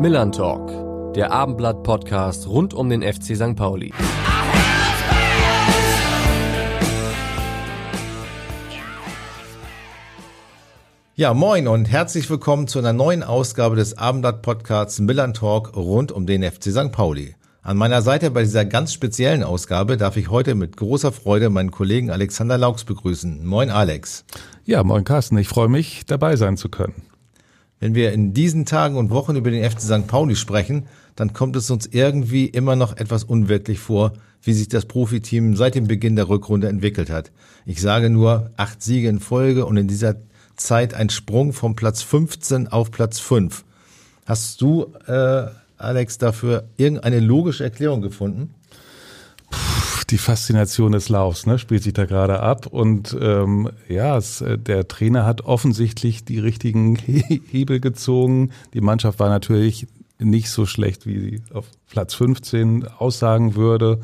Millern Talk, der Abendblatt-Podcast rund um den FC St. Pauli. Ja, moin und herzlich willkommen zu einer neuen Ausgabe des Abendblatt-Podcasts Millern Talk rund um den FC St. Pauli. An meiner Seite bei dieser ganz speziellen Ausgabe darf ich heute mit großer Freude meinen Kollegen Alexander Laux begrüßen. Moin Alex. Ja, moin Carsten. Ich freue mich, dabei sein zu können. Wenn wir in diesen Tagen und Wochen über den FC St. Pauli sprechen, dann kommt es uns irgendwie immer noch etwas unwirklich vor, wie sich das Profiteam seit dem Beginn der Rückrunde entwickelt hat. Ich sage nur acht Siege in Folge und in dieser Zeit ein Sprung vom Platz 15 auf Platz 5. Hast du, äh, Alex, dafür irgendeine logische Erklärung gefunden? Die Faszination des Laufs ne, spielt sich da gerade ab. Und ähm, ja, es, äh, der Trainer hat offensichtlich die richtigen Hebel gezogen. Die Mannschaft war natürlich nicht so schlecht, wie sie auf Platz 15 aussagen würde.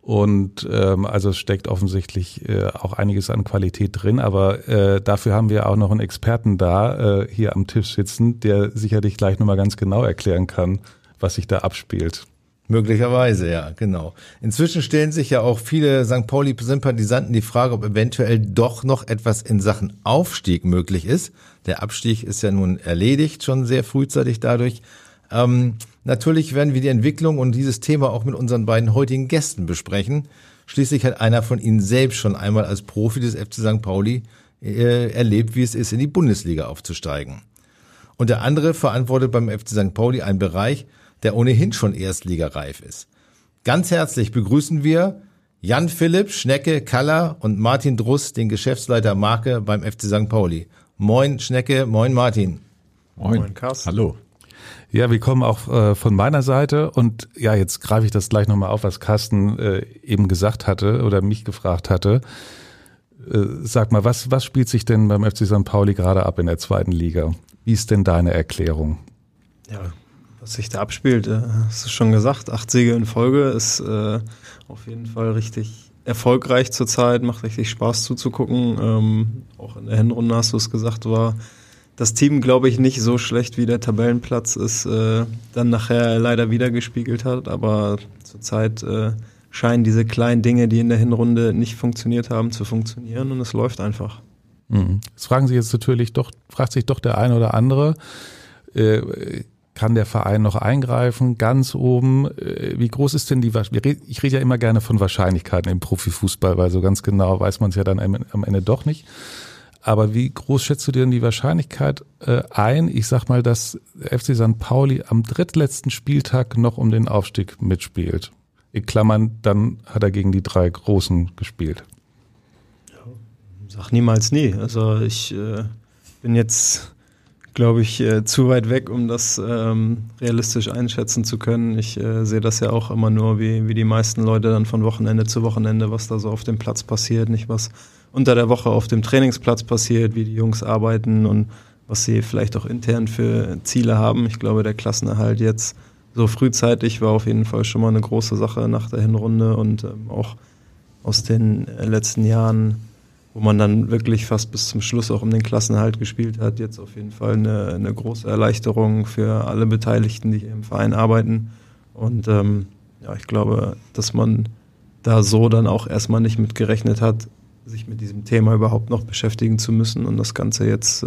Und ähm, also es steckt offensichtlich äh, auch einiges an Qualität drin, aber äh, dafür haben wir auch noch einen Experten da äh, hier am Tisch sitzen, der sicherlich gleich nochmal ganz genau erklären kann, was sich da abspielt. Möglicherweise, ja, genau. Inzwischen stellen sich ja auch viele St. Pauli-Sympathisanten die Frage, ob eventuell doch noch etwas in Sachen Aufstieg möglich ist. Der Abstieg ist ja nun erledigt, schon sehr frühzeitig dadurch. Ähm, natürlich werden wir die Entwicklung und dieses Thema auch mit unseren beiden heutigen Gästen besprechen. Schließlich hat einer von ihnen selbst schon einmal als Profi des FC St. Pauli äh, erlebt, wie es ist, in die Bundesliga aufzusteigen. Und der andere verantwortet beim FC St. Pauli einen Bereich, der ohnehin schon erstligareif ist. Ganz herzlich begrüßen wir Jan Philipp, Schnecke, Kaller und Martin Druss, den Geschäftsleiter Marke beim FC St. Pauli. Moin Schnecke, moin Martin. Moin, moin Carsten. Hallo. Ja, willkommen auch äh, von meiner Seite. Und ja, jetzt greife ich das gleich nochmal auf, was Carsten äh, eben gesagt hatte oder mich gefragt hatte. Äh, sag mal, was, was spielt sich denn beim FC St. Pauli gerade ab in der zweiten Liga? Wie ist denn deine Erklärung? Ja, was sich da abspielt, äh, hast du schon gesagt, acht Siege in Folge ist äh, auf jeden Fall richtig erfolgreich zurzeit, macht richtig Spaß zuzugucken. Ähm, auch in der Hinrunde hast du es gesagt, war das Team, glaube ich, nicht so schlecht, wie der Tabellenplatz es äh, dann nachher leider wieder gespiegelt hat. Aber zurzeit äh, scheinen diese kleinen Dinge, die in der Hinrunde nicht funktioniert haben, zu funktionieren und es läuft einfach. Mhm. Das fragen sich jetzt natürlich doch, fragt sich doch der eine oder andere, äh, kann der Verein noch eingreifen, ganz oben. Äh, wie groß ist denn die? Ich rede ja immer gerne von Wahrscheinlichkeiten im Profifußball, weil so ganz genau weiß man es ja dann am Ende doch nicht. Aber wie groß schätzt du dir denn die Wahrscheinlichkeit äh, ein? Ich sag mal, dass FC St. Pauli am drittletzten Spieltag noch um den Aufstieg mitspielt. In Klammern, dann hat er gegen die drei Großen gespielt. Ja, sag niemals nie. Also ich äh, bin jetzt glaube ich, äh, zu weit weg, um das ähm, realistisch einschätzen zu können. Ich äh, sehe das ja auch immer nur, wie, wie die meisten Leute dann von Wochenende zu Wochenende, was da so auf dem Platz passiert, nicht was unter der Woche auf dem Trainingsplatz passiert, wie die Jungs arbeiten und was sie vielleicht auch intern für Ziele haben. Ich glaube, der Klassenerhalt jetzt so frühzeitig war auf jeden Fall schon mal eine große Sache nach der Hinrunde und ähm, auch aus den äh, letzten Jahren wo man dann wirklich fast bis zum Schluss auch um den Klassenhalt gespielt hat. Jetzt auf jeden Fall eine, eine große Erleichterung für alle Beteiligten, die im Verein arbeiten. Und ähm, ja, ich glaube, dass man da so dann auch erstmal nicht mit gerechnet hat, sich mit diesem Thema überhaupt noch beschäftigen zu müssen und das Ganze jetzt äh,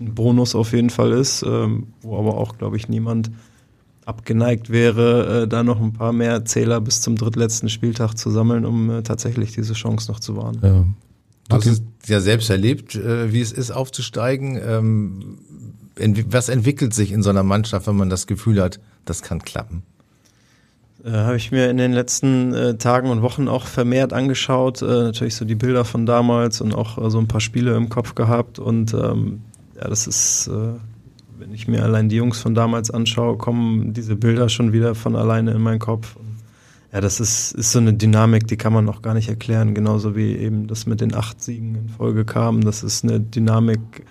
ein Bonus auf jeden Fall ist, äh, wo aber auch, glaube ich, niemand abgeneigt wäre, äh, da noch ein paar mehr Zähler bis zum drittletzten Spieltag zu sammeln, um äh, tatsächlich diese Chance noch zu wahren. Ja, Du hast es ja selbst erlebt, äh, wie es ist, aufzusteigen. Ähm, was entwickelt sich in so einer Mannschaft, wenn man das Gefühl hat, das kann klappen? Äh, Habe ich mir in den letzten äh, Tagen und Wochen auch vermehrt angeschaut. Äh, natürlich so die Bilder von damals und auch äh, so ein paar Spiele im Kopf gehabt. Und ähm, ja, das ist, äh, wenn ich mir allein die Jungs von damals anschaue, kommen diese Bilder schon wieder von alleine in meinen Kopf. Ja, das ist, ist so eine Dynamik, die kann man noch gar nicht erklären, genauso wie eben das mit den acht Siegen in Folge kam. Das ist eine Dynamik,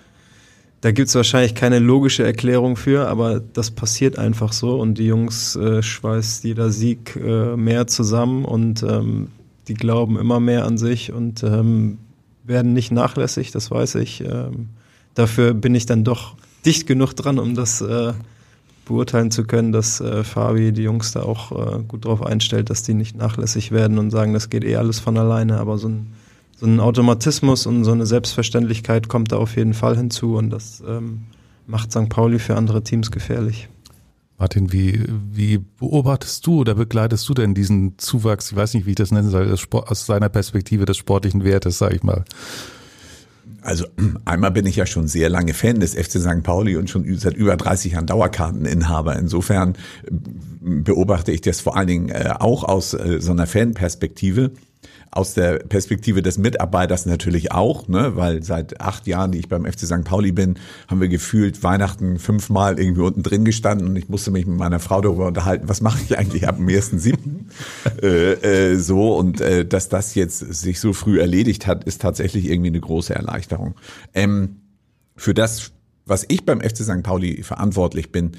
da gibt's wahrscheinlich keine logische Erklärung für, aber das passiert einfach so und die Jungs äh, schweißt jeder Sieg äh, mehr zusammen und ähm, die glauben immer mehr an sich und ähm, werden nicht nachlässig, das weiß ich. Ähm, dafür bin ich dann doch dicht genug dran, um das äh, beurteilen zu können, dass äh, Fabi die Jungs da auch äh, gut drauf einstellt, dass die nicht nachlässig werden und sagen, das geht eh alles von alleine. Aber so ein, so ein Automatismus und so eine Selbstverständlichkeit kommt da auf jeden Fall hinzu und das ähm, macht St. Pauli für andere Teams gefährlich. Martin, wie, wie beobachtest du oder begleitest du denn diesen Zuwachs, ich weiß nicht, wie ich das nennen soll, aus seiner Perspektive des sportlichen Wertes, sag ich mal? Also einmal bin ich ja schon sehr lange Fan des FC St. Pauli und schon seit über 30 Jahren Dauerkarteninhaber. Insofern äh, beobachte ich das vor allen Dingen äh, auch aus äh, so einer Fanperspektive aus der Perspektive des Mitarbeiters natürlich auch, ne, weil seit acht Jahren, die ich beim FC St. Pauli bin, haben wir gefühlt Weihnachten fünfmal irgendwie unten drin gestanden und ich musste mich mit meiner Frau darüber unterhalten, was mache ich eigentlich ab dem ersten siebten äh, äh, so und äh, dass das jetzt sich so früh erledigt hat, ist tatsächlich irgendwie eine große Erleichterung. Ähm, für das was ich beim FC St. Pauli verantwortlich bin,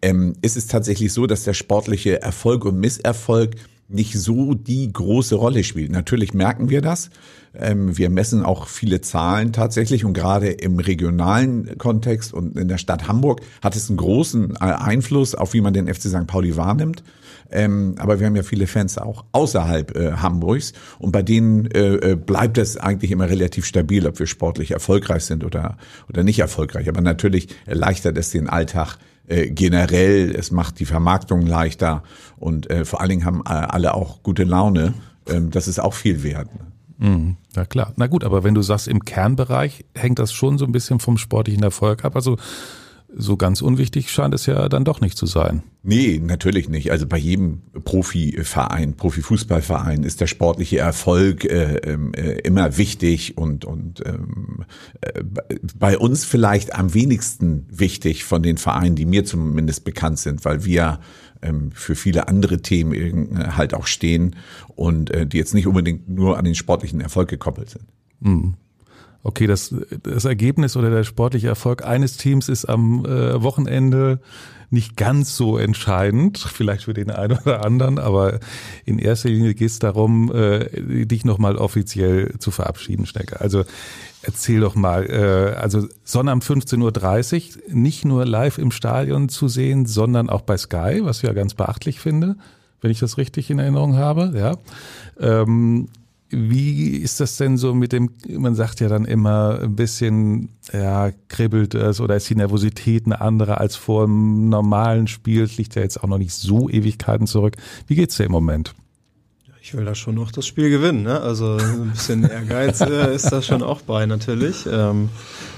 ähm, ist es tatsächlich so, dass der sportliche Erfolg und Misserfolg nicht so die große Rolle spielt. Natürlich merken wir das. Ähm, wir messen auch viele Zahlen tatsächlich und gerade im regionalen Kontext und in der Stadt Hamburg hat es einen großen äh, Einfluss auf wie man den FC St. Pauli wahrnimmt. Ähm, aber wir haben ja viele Fans auch außerhalb äh, Hamburgs und bei denen äh, bleibt es eigentlich immer relativ stabil, ob wir sportlich erfolgreich sind oder, oder nicht erfolgreich. Aber natürlich erleichtert es den Alltag äh, generell, es macht die Vermarktung leichter und äh, vor allen Dingen haben äh, alle auch gute Laune. Ähm, das ist auch viel wert. Ne? Mhm, ja klar. Na gut, aber wenn du sagst, im Kernbereich hängt das schon so ein bisschen vom sportlichen Erfolg ab. Also so ganz unwichtig scheint es ja dann doch nicht zu sein. Nee, natürlich nicht. Also bei jedem Profiverein, Profifußballverein ist der sportliche Erfolg äh, ähm, äh, immer wichtig und, und ähm, äh, bei uns vielleicht am wenigsten wichtig von den Vereinen, die mir zumindest bekannt sind, weil wir ähm, für viele andere Themen äh, halt auch stehen und äh, die jetzt nicht unbedingt nur an den sportlichen Erfolg gekoppelt sind. Mhm okay, das, das Ergebnis oder der sportliche Erfolg eines Teams ist am äh, Wochenende nicht ganz so entscheidend, vielleicht für den einen oder anderen, aber in erster Linie geht es darum, äh, dich nochmal offiziell zu verabschieden, Schnecke. Also erzähl doch mal, äh, also Sonne um 15.30 Uhr, nicht nur live im Stadion zu sehen, sondern auch bei Sky, was ich ja ganz beachtlich finde, wenn ich das richtig in Erinnerung habe, ja. Ähm, wie ist das denn so mit dem, man sagt ja dann immer ein bisschen, ja, kribbelt es oder ist die Nervosität eine andere als vor einem normalen Spiel? Es liegt ja jetzt auch noch nicht so Ewigkeiten zurück. Wie geht's dir im Moment? Ich will da schon noch das Spiel gewinnen, ne? Also ein bisschen Ehrgeiz äh, ist da schon auch bei natürlich. Ähm,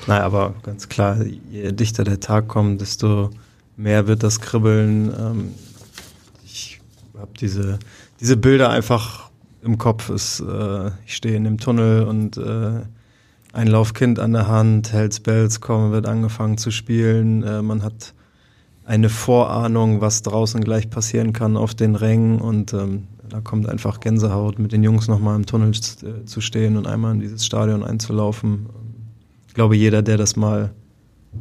naja, aber ganz klar, je dichter der Tag kommt, desto mehr wird das Kribbeln. Ähm, ich habe diese, diese Bilder einfach im Kopf ist, äh, ich stehe in dem Tunnel und äh, ein Laufkind an der Hand, Hells Bells kommen, wird angefangen zu spielen. Äh, man hat eine Vorahnung, was draußen gleich passieren kann auf den Rängen und ähm, da kommt einfach Gänsehaut, mit den Jungs nochmal im Tunnel äh, zu stehen und einmal in dieses Stadion einzulaufen. Ich glaube, jeder, der das mal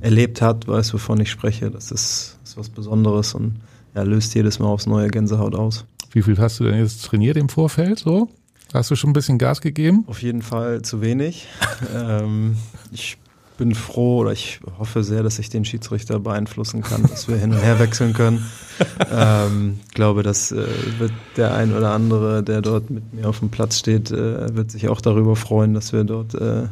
erlebt hat, weiß, wovon ich spreche. Das ist, ist was Besonderes und ja, löst jedes Mal aufs neue Gänsehaut aus. Wie viel hast du denn jetzt trainiert im Vorfeld? So? Hast du schon ein bisschen Gas gegeben? Auf jeden Fall zu wenig. ähm, ich bin froh oder ich hoffe sehr, dass ich den Schiedsrichter beeinflussen kann, dass wir hin und her wechseln können. ähm, glaube, das äh, wird der ein oder andere, der dort mit mir auf dem Platz steht, äh, wird sich auch darüber freuen, dass wir dort äh,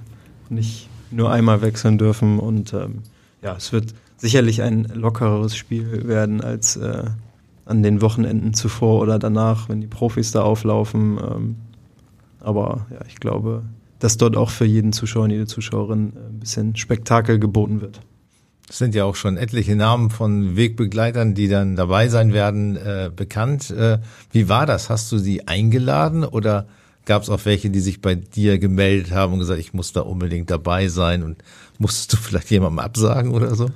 nicht nur einmal wechseln dürfen. Und ähm, ja, es wird sicherlich ein lockereres Spiel werden als äh, an den Wochenenden zuvor oder danach, wenn die Profis da auflaufen. Ähm, aber ja, ich glaube, dass dort auch für jeden Zuschauer und jede Zuschauerin äh, ein bisschen Spektakel geboten wird. Es sind ja auch schon etliche Namen von Wegbegleitern, die dann dabei sein werden, äh, bekannt. Äh, wie war das? Hast du sie eingeladen oder gab es auch welche, die sich bei dir gemeldet haben und gesagt, ich muss da unbedingt dabei sein und musstest du vielleicht jemandem absagen oder so?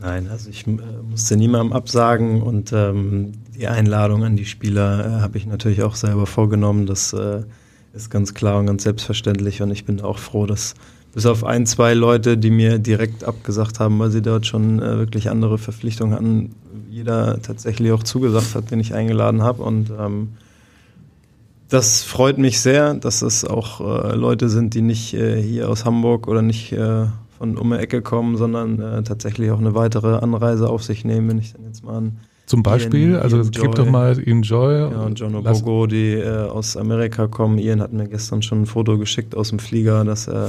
Nein, also ich äh, musste niemandem absagen und ähm, die Einladung an die Spieler äh, habe ich natürlich auch selber vorgenommen. Das äh, ist ganz klar und ganz selbstverständlich und ich bin auch froh, dass bis auf ein, zwei Leute, die mir direkt abgesagt haben, weil sie dort schon äh, wirklich andere Verpflichtungen hatten, jeder tatsächlich auch zugesagt hat, den ich eingeladen habe und ähm, das freut mich sehr, dass es auch äh, Leute sind, die nicht äh, hier aus Hamburg oder nicht von um die Ecke kommen, sondern äh, tatsächlich auch eine weitere Anreise auf sich nehmen, wenn ich dann jetzt mal an Zum Beispiel, Ian- also Ian gib Joy. doch mal Enjoy. ja, und John Lass- Obogo, die äh, aus Amerika kommen. Ian hat mir gestern schon ein Foto geschickt aus dem Flieger, dass er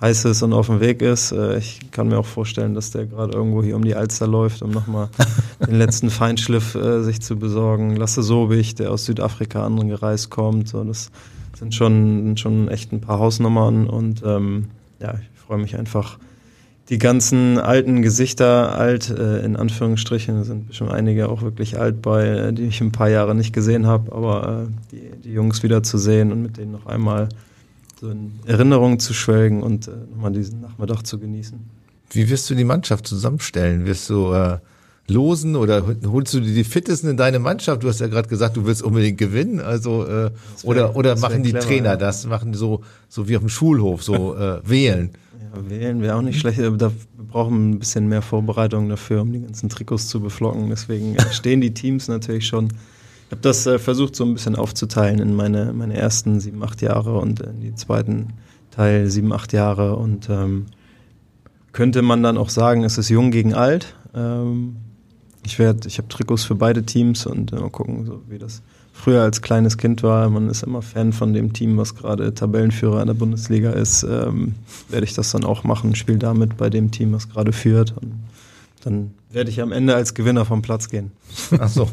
heiß ist und auf dem Weg ist. Äh, ich kann mir auch vorstellen, dass der gerade irgendwo hier um die Alster läuft, um nochmal den letzten Feinschliff äh, sich zu besorgen. Lasse Sobich, der aus Südafrika angereist kommt. So, das sind schon, schon echt ein paar Hausnummern und ähm, ja, ich freue mich einfach. Die ganzen alten Gesichter, alt äh, in Anführungsstrichen, sind schon einige auch wirklich alt bei, äh, die ich ein paar Jahre nicht gesehen habe, aber äh, die, die Jungs wieder zu sehen und mit denen noch einmal so in Erinnerung zu schwelgen und äh, nochmal diesen Nachmittag zu genießen. Wie wirst du die Mannschaft zusammenstellen? Wirst du äh, losen oder holst du die Fittesten in deine Mannschaft? Du hast ja gerade gesagt, du willst unbedingt gewinnen. Also äh, wär- oder oder machen die clever, Trainer ja. das? Machen die so so wie auf dem Schulhof so äh, wählen? Wählen wäre auch nicht schlecht, aber da, wir brauchen ein bisschen mehr Vorbereitung dafür, um die ganzen Trikots zu beflocken. Deswegen äh, stehen die Teams natürlich schon. Ich habe das äh, versucht, so ein bisschen aufzuteilen in meine, meine ersten sieben, acht Jahre und in die zweiten Teil sieben, acht Jahre. Und ähm, könnte man dann auch sagen, es ist jung gegen alt. Ähm, ich werde, ich habe Trikots für beide Teams und äh, mal gucken, so wie das früher als kleines Kind war. Man ist immer Fan von dem Team, was gerade Tabellenführer in der Bundesliga ist. Ähm, werde ich das dann auch machen, spiele damit bei dem Team, was gerade führt. Und dann werde ich am Ende als Gewinner vom Platz gehen. Ach so.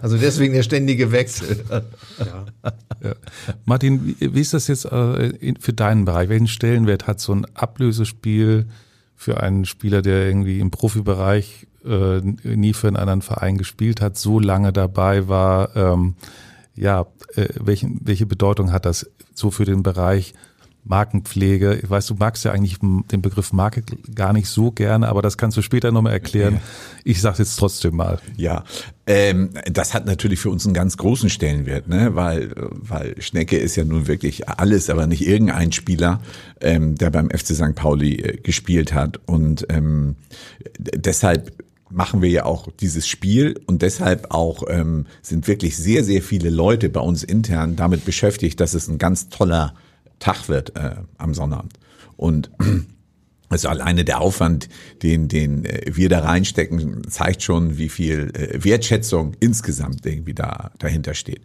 Also deswegen der ständige Wechsel. Ja. Ja. Martin, wie, ist das jetzt äh, für deinen Bereich? Welchen Stellenwert hat so ein Ablösespiel für einen Spieler, der irgendwie im Profibereich äh, nie für einen anderen Verein gespielt hat, so lange dabei war? Ähm, ja, äh, welchen, welche Bedeutung hat das so für den Bereich Markenpflege? Ich weiß, du magst ja eigentlich den Begriff Marke gar nicht so gerne, aber das kannst du später nochmal erklären. Ich sage jetzt trotzdem mal. Ja, ähm, das hat natürlich für uns einen ganz großen Stellenwert, ne? weil, weil Schnecke ist ja nun wirklich alles, aber nicht irgendein Spieler, ähm, der beim FC St. Pauli äh, gespielt hat. Und ähm, deshalb machen wir ja auch dieses Spiel und deshalb auch ähm, sind wirklich sehr, sehr viele Leute bei uns intern damit beschäftigt, dass es ein ganz toller Tag wird äh, am Sonnabend. Und also alleine der Aufwand, den, den äh, wir da reinstecken, zeigt schon, wie viel äh, Wertschätzung insgesamt irgendwie da dahinter steht.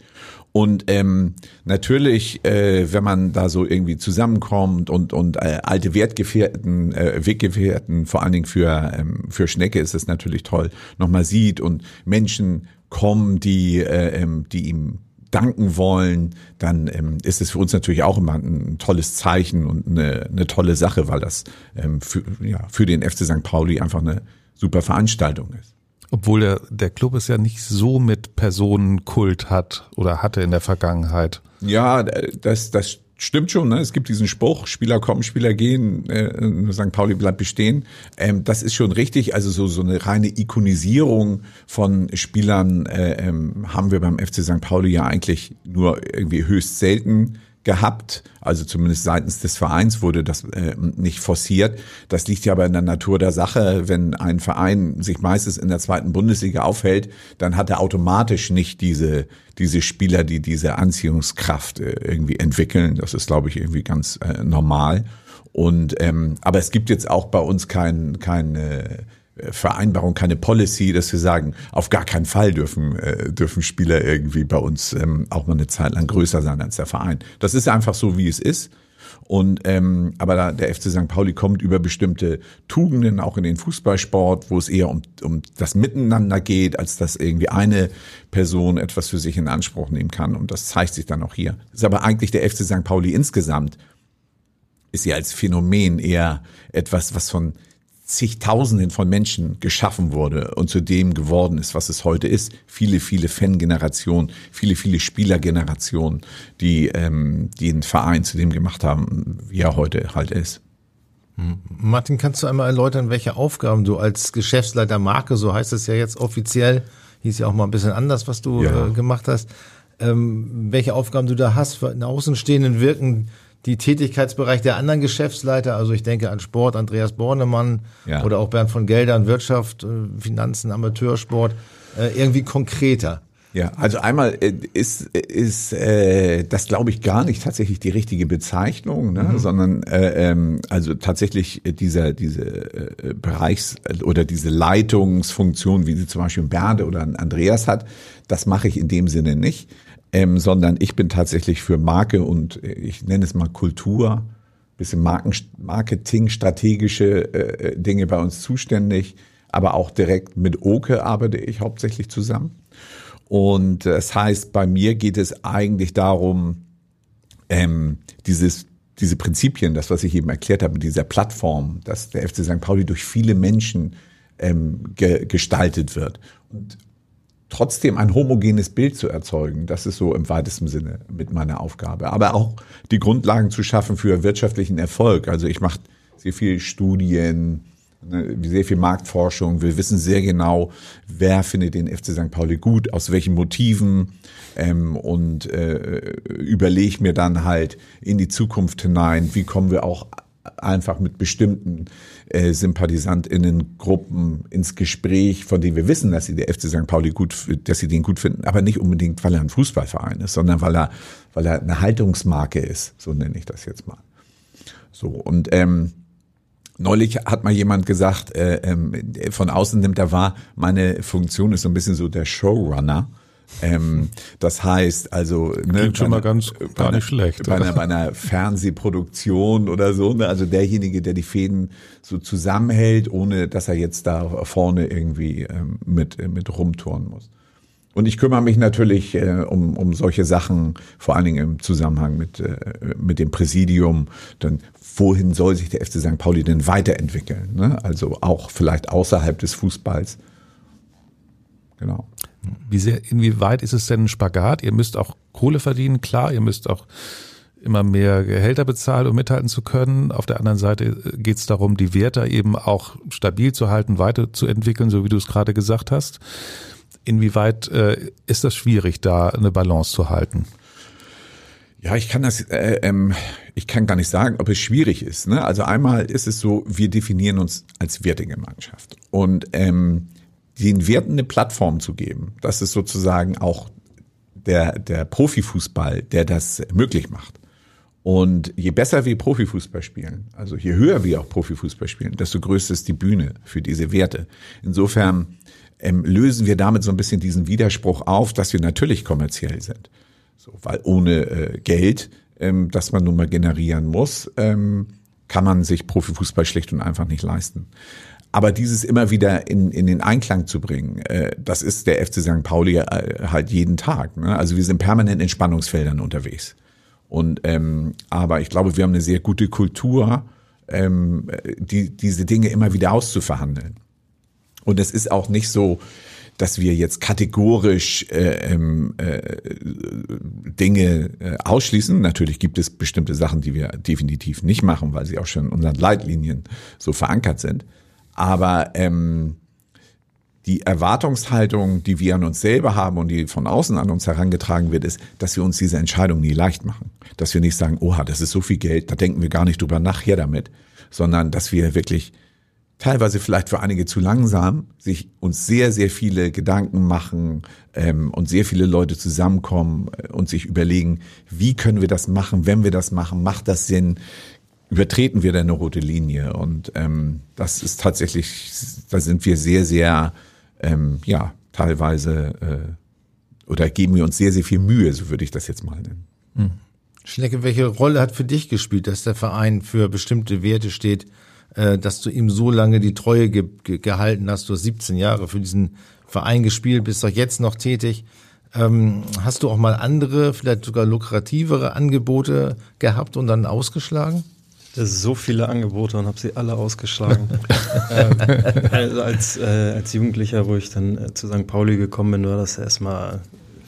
Und ähm, natürlich, äh, wenn man da so irgendwie zusammenkommt und, und äh, alte Wertgefährten, äh, Weggefährten, vor allen Dingen für, ähm, für Schnecke ist es natürlich toll, nochmal sieht und Menschen kommen, die, äh, ähm, die ihm danken wollen, dann ähm, ist es für uns natürlich auch immer ein tolles Zeichen und eine, eine tolle Sache, weil das ähm, für, ja, für den FC St. Pauli einfach eine super Veranstaltung ist. Obwohl der, der Club es ja nicht so mit Personenkult hat oder hatte in der Vergangenheit. Ja, das, das stimmt schon. Ne? Es gibt diesen Spruch, Spieler kommen, Spieler gehen, äh, St. Pauli bleibt bestehen. Ähm, das ist schon richtig. Also so, so eine reine Ikonisierung von Spielern äh, ähm, haben wir beim FC St. Pauli ja eigentlich nur irgendwie höchst selten gehabt. Also zumindest seitens des Vereins wurde das äh, nicht forciert. Das liegt ja aber in der Natur der Sache. Wenn ein Verein sich meistens in der zweiten Bundesliga aufhält, dann hat er automatisch nicht diese, diese Spieler, die diese Anziehungskraft äh, irgendwie entwickeln. Das ist, glaube ich, irgendwie ganz äh, normal. Und ähm, aber es gibt jetzt auch bei uns kein, kein äh, Vereinbarung, keine Policy, dass wir sagen, auf gar keinen Fall dürfen, äh, dürfen Spieler irgendwie bei uns ähm, auch mal eine Zeit lang größer sein als der Verein. Das ist einfach so, wie es ist. Und ähm, aber da, der FC St. Pauli kommt über bestimmte Tugenden auch in den Fußballsport, wo es eher um, um das Miteinander geht, als dass irgendwie eine Person etwas für sich in Anspruch nehmen kann. Und das zeigt sich dann auch hier. Das ist aber eigentlich der FC St. Pauli insgesamt ist ja als Phänomen eher etwas, was von zigtausenden von Menschen geschaffen wurde und zu dem geworden ist, was es heute ist. Viele, viele Fangenerationen, viele, viele Spielergenerationen, die ähm, den Verein zu dem gemacht haben, wie er heute halt ist. Martin, kannst du einmal erläutern, welche Aufgaben du als Geschäftsleiter Marke, so heißt es ja jetzt offiziell, hieß ja auch mal ein bisschen anders, was du Ja. äh, gemacht hast, ähm, welche Aufgaben du da hast. Für einen Außenstehenden wirken die Tätigkeitsbereich der anderen Geschäftsleiter, also ich denke an Sport, Andreas Bornemann Ja. oder auch Bernd von Geldern, Wirtschaft, äh, Finanzen, Amateursport, äh, irgendwie konkreter. Ja, also einmal äh, ist, ist äh, das, glaube ich, gar nicht tatsächlich die richtige Bezeichnung, ne? Mhm. sondern äh, ähm, also tatsächlich dieser diese äh, Bereichs- oder diese Leitungsfunktion, wie sie zum Beispiel Berde oder Andreas hat, das mache ich in dem Sinne nicht, ähm, sondern ich bin tatsächlich für Marke und äh, ich nenne es mal Kultur, bisschen Marken, Marketing, strategische äh, Dinge bei uns zuständig, aber auch direkt mit Oke arbeite ich hauptsächlich zusammen. Und das heißt, bei mir geht es eigentlich darum, ähm, dieses, diese Prinzipien, das, was ich eben erklärt habe, mit dieser Plattform, dass der FC St. Pauli durch viele Menschen ähm, ge gestaltet wird. Und trotzdem ein homogenes Bild zu erzeugen, das ist so im weitesten Sinne mit meiner Aufgabe. Aber auch die Grundlagen zu schaffen für wirtschaftlichen Erfolg. Also ich mache sehr viel Studien, Ne, sehr viel Marktforschung. Wir wissen sehr genau, wer findet den FC St. Pauli gut, aus welchen Motiven ähm, und äh, überlege mir dann halt in die Zukunft hinein, wie kommen wir auch einfach mit bestimmten äh, SympathisantInnen-Gruppen ins Gespräch, von denen wir wissen, dass sie der FC St. Pauli gut, dass sie den gut finden, aber nicht unbedingt, weil er ein Fußballverein ist, sondern weil er, weil er eine Haltungsmarke ist, so nenne ich das jetzt mal. So und ähm, Neulich hat mal jemand gesagt, äh, äh, von außen nimmt er wahr, meine Funktion ist so ein bisschen so der Showrunner. Ähm, das heißt also ne, Klingt schon mal ganz gar nicht schlecht. Bei einer, bei einer Fernsehproduktion oder so, ne? also derjenige, der die Fäden so zusammenhält, ohne dass er jetzt da vorne irgendwie ähm, mit mit rumtouren muss. Und ich kümmere mich natürlich äh, um, um solche Sachen, vor allen Dingen im Zusammenhang mit, äh, mit dem Präsidium. Dann wohin soll sich der FC St. Pauli denn weiterentwickeln? Ne? Also auch vielleicht außerhalb des Fußballs. Genau. Wie sehr, inwieweit ist es denn ein Spagat? Ihr müsst auch Kohle verdienen, klar, ihr müsst auch immer mehr Gehälter bezahlen, um mithalten zu können. Auf der anderen Seite geht es darum, die Werte eben auch stabil zu halten, weiterzuentwickeln, so wie du es gerade gesagt hast. Inwieweit äh, ist das schwierig, da eine Balance zu halten? Ja, ich kann das, äh, ähm, ich kann gar nicht sagen, ob es schwierig ist. Ne? Also einmal ist es so, wir definieren uns als Wertegemeinschaft und ähm, den Werten eine Plattform zu geben, das ist sozusagen auch der der Profifußball, der das möglich macht. Und je besser wir Profifußball spielen, also je höher wir auch Profifußball spielen, desto größer ist die Bühne für diese Werte. Insofern ähm, lösen wir damit so ein bisschen diesen Widerspruch auf, dass wir natürlich kommerziell sind. So, weil ohne äh, Geld, ähm, das man nun mal generieren muss, ähm, kann man sich Profifußball schlicht und einfach nicht leisten. Aber dieses immer wieder in, in den Einklang zu bringen, äh, das ist der FC St. Pauli äh, halt jeden Tag. Ne? Also wir sind permanent in Spannungsfeldern unterwegs. Und ähm, aber ich glaube, wir haben eine sehr gute Kultur, ähm, die, diese Dinge immer wieder auszuverhandeln. Und es ist auch nicht so, dass wir jetzt kategorisch äh, ähm, äh, Dinge äh, ausschließen. Natürlich gibt es bestimmte Sachen, die wir definitiv nicht machen, weil sie auch schon in unseren Leitlinien so verankert sind. Aber ähm, die Erwartungshaltung, die wir an uns selber haben und die von außen an uns herangetragen wird, ist, dass wir uns diese Entscheidung nie leicht machen. Dass wir nicht sagen, oha, das ist so viel Geld, da denken wir gar nicht drüber nach, her damit, sondern dass wir wirklich teilweise vielleicht für einige zu langsam, sich uns sehr, sehr viele Gedanken machen ähm, und sehr viele Leute zusammenkommen äh, und sich überlegen, wie können wir das machen, wenn wir das machen, macht das Sinn, übertreten wir da eine rote Linie? Und ähm, das ist tatsächlich, da sind wir sehr, sehr, ähm, ja, teilweise äh, oder geben wir uns sehr, sehr viel Mühe, so würde ich das jetzt mal nennen. Hm. Schnecke, welche Rolle hat für dich gespielt, dass der Verein für bestimmte Werte steht, äh, dass du ihm so lange die Treue ge ge gehalten hast. Du hast 17 Jahre für diesen Verein gespielt, bist doch jetzt noch tätig. Ähm, hast du auch mal andere, vielleicht sogar lukrativere Angebote gehabt und dann ausgeschlagen? So viele Angebote und habe sie alle ausgeschlagen. ähm, also als, äh, als Jugendlicher, wo ich dann äh, zu St. Pauli gekommen bin, war das erstmal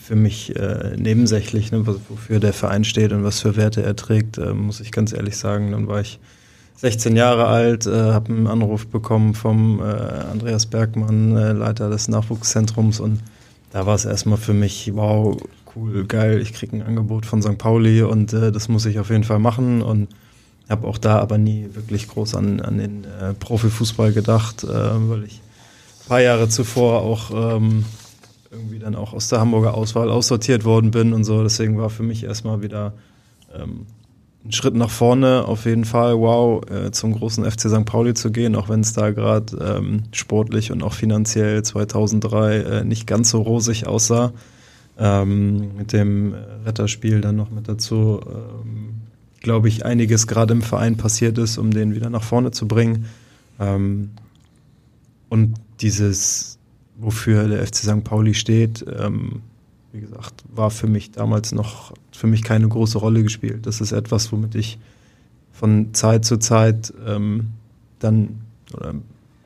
für mich äh, nebensächlich, ne, wofür der Verein steht und was für Werte er trägt, äh, muss ich ganz ehrlich sagen. Dann war ich 16 Jahre alt, äh, habe einen Anruf bekommen vom äh, Andreas Bergmann, Leiter des Nachwuchszentrums und da war es erstmal für mich, wow, cool, geil, ich kriege ein Angebot von St. Pauli und das muss ich auf jeden Fall machen und habe auch da aber nie wirklich groß an, an den äh, Profifußball gedacht, äh, weil ich ein paar Jahre zuvor auch ähm, irgendwie dann auch aus der Hamburger Auswahl aussortiert worden bin und so. Deswegen war für mich erstmal wieder ähm, ein Schritt nach vorne auf jeden Fall. Wow, äh, zum großen FC St. Pauli zu gehen, auch wenn es da gerade ähm, sportlich und auch finanziell 2003 äh, nicht ganz so rosig aussah. Ähm, mit dem Retterspiel dann noch mit dazu, ähm, glaube ich, einiges gerade im Verein passiert ist, um den wieder nach vorne zu bringen. Ähm, und dieses, wofür der FC St. Pauli steht, ähm, wie gesagt, war für mich damals noch, für mich keine große Rolle gespielt. Das ist etwas, womit ich von Zeit zu Zeit ähm, dann oder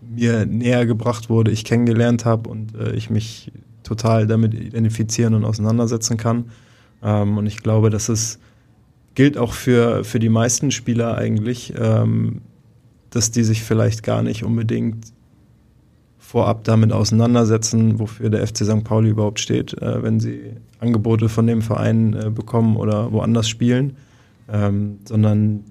mir näher gebracht wurde, ich kennengelernt habe und äh, ich mich total damit identifizieren und auseinandersetzen kann. Ähm, und ich glaube, dass es gilt auch für, für die meisten Spieler eigentlich, ähm, dass die sich vielleicht gar nicht unbedingt vorab damit auseinandersetzen, wofür der FC St. Pauli überhaupt steht, äh, wenn sie Angebote von dem Verein äh, bekommen oder woanders spielen, ähm, sondern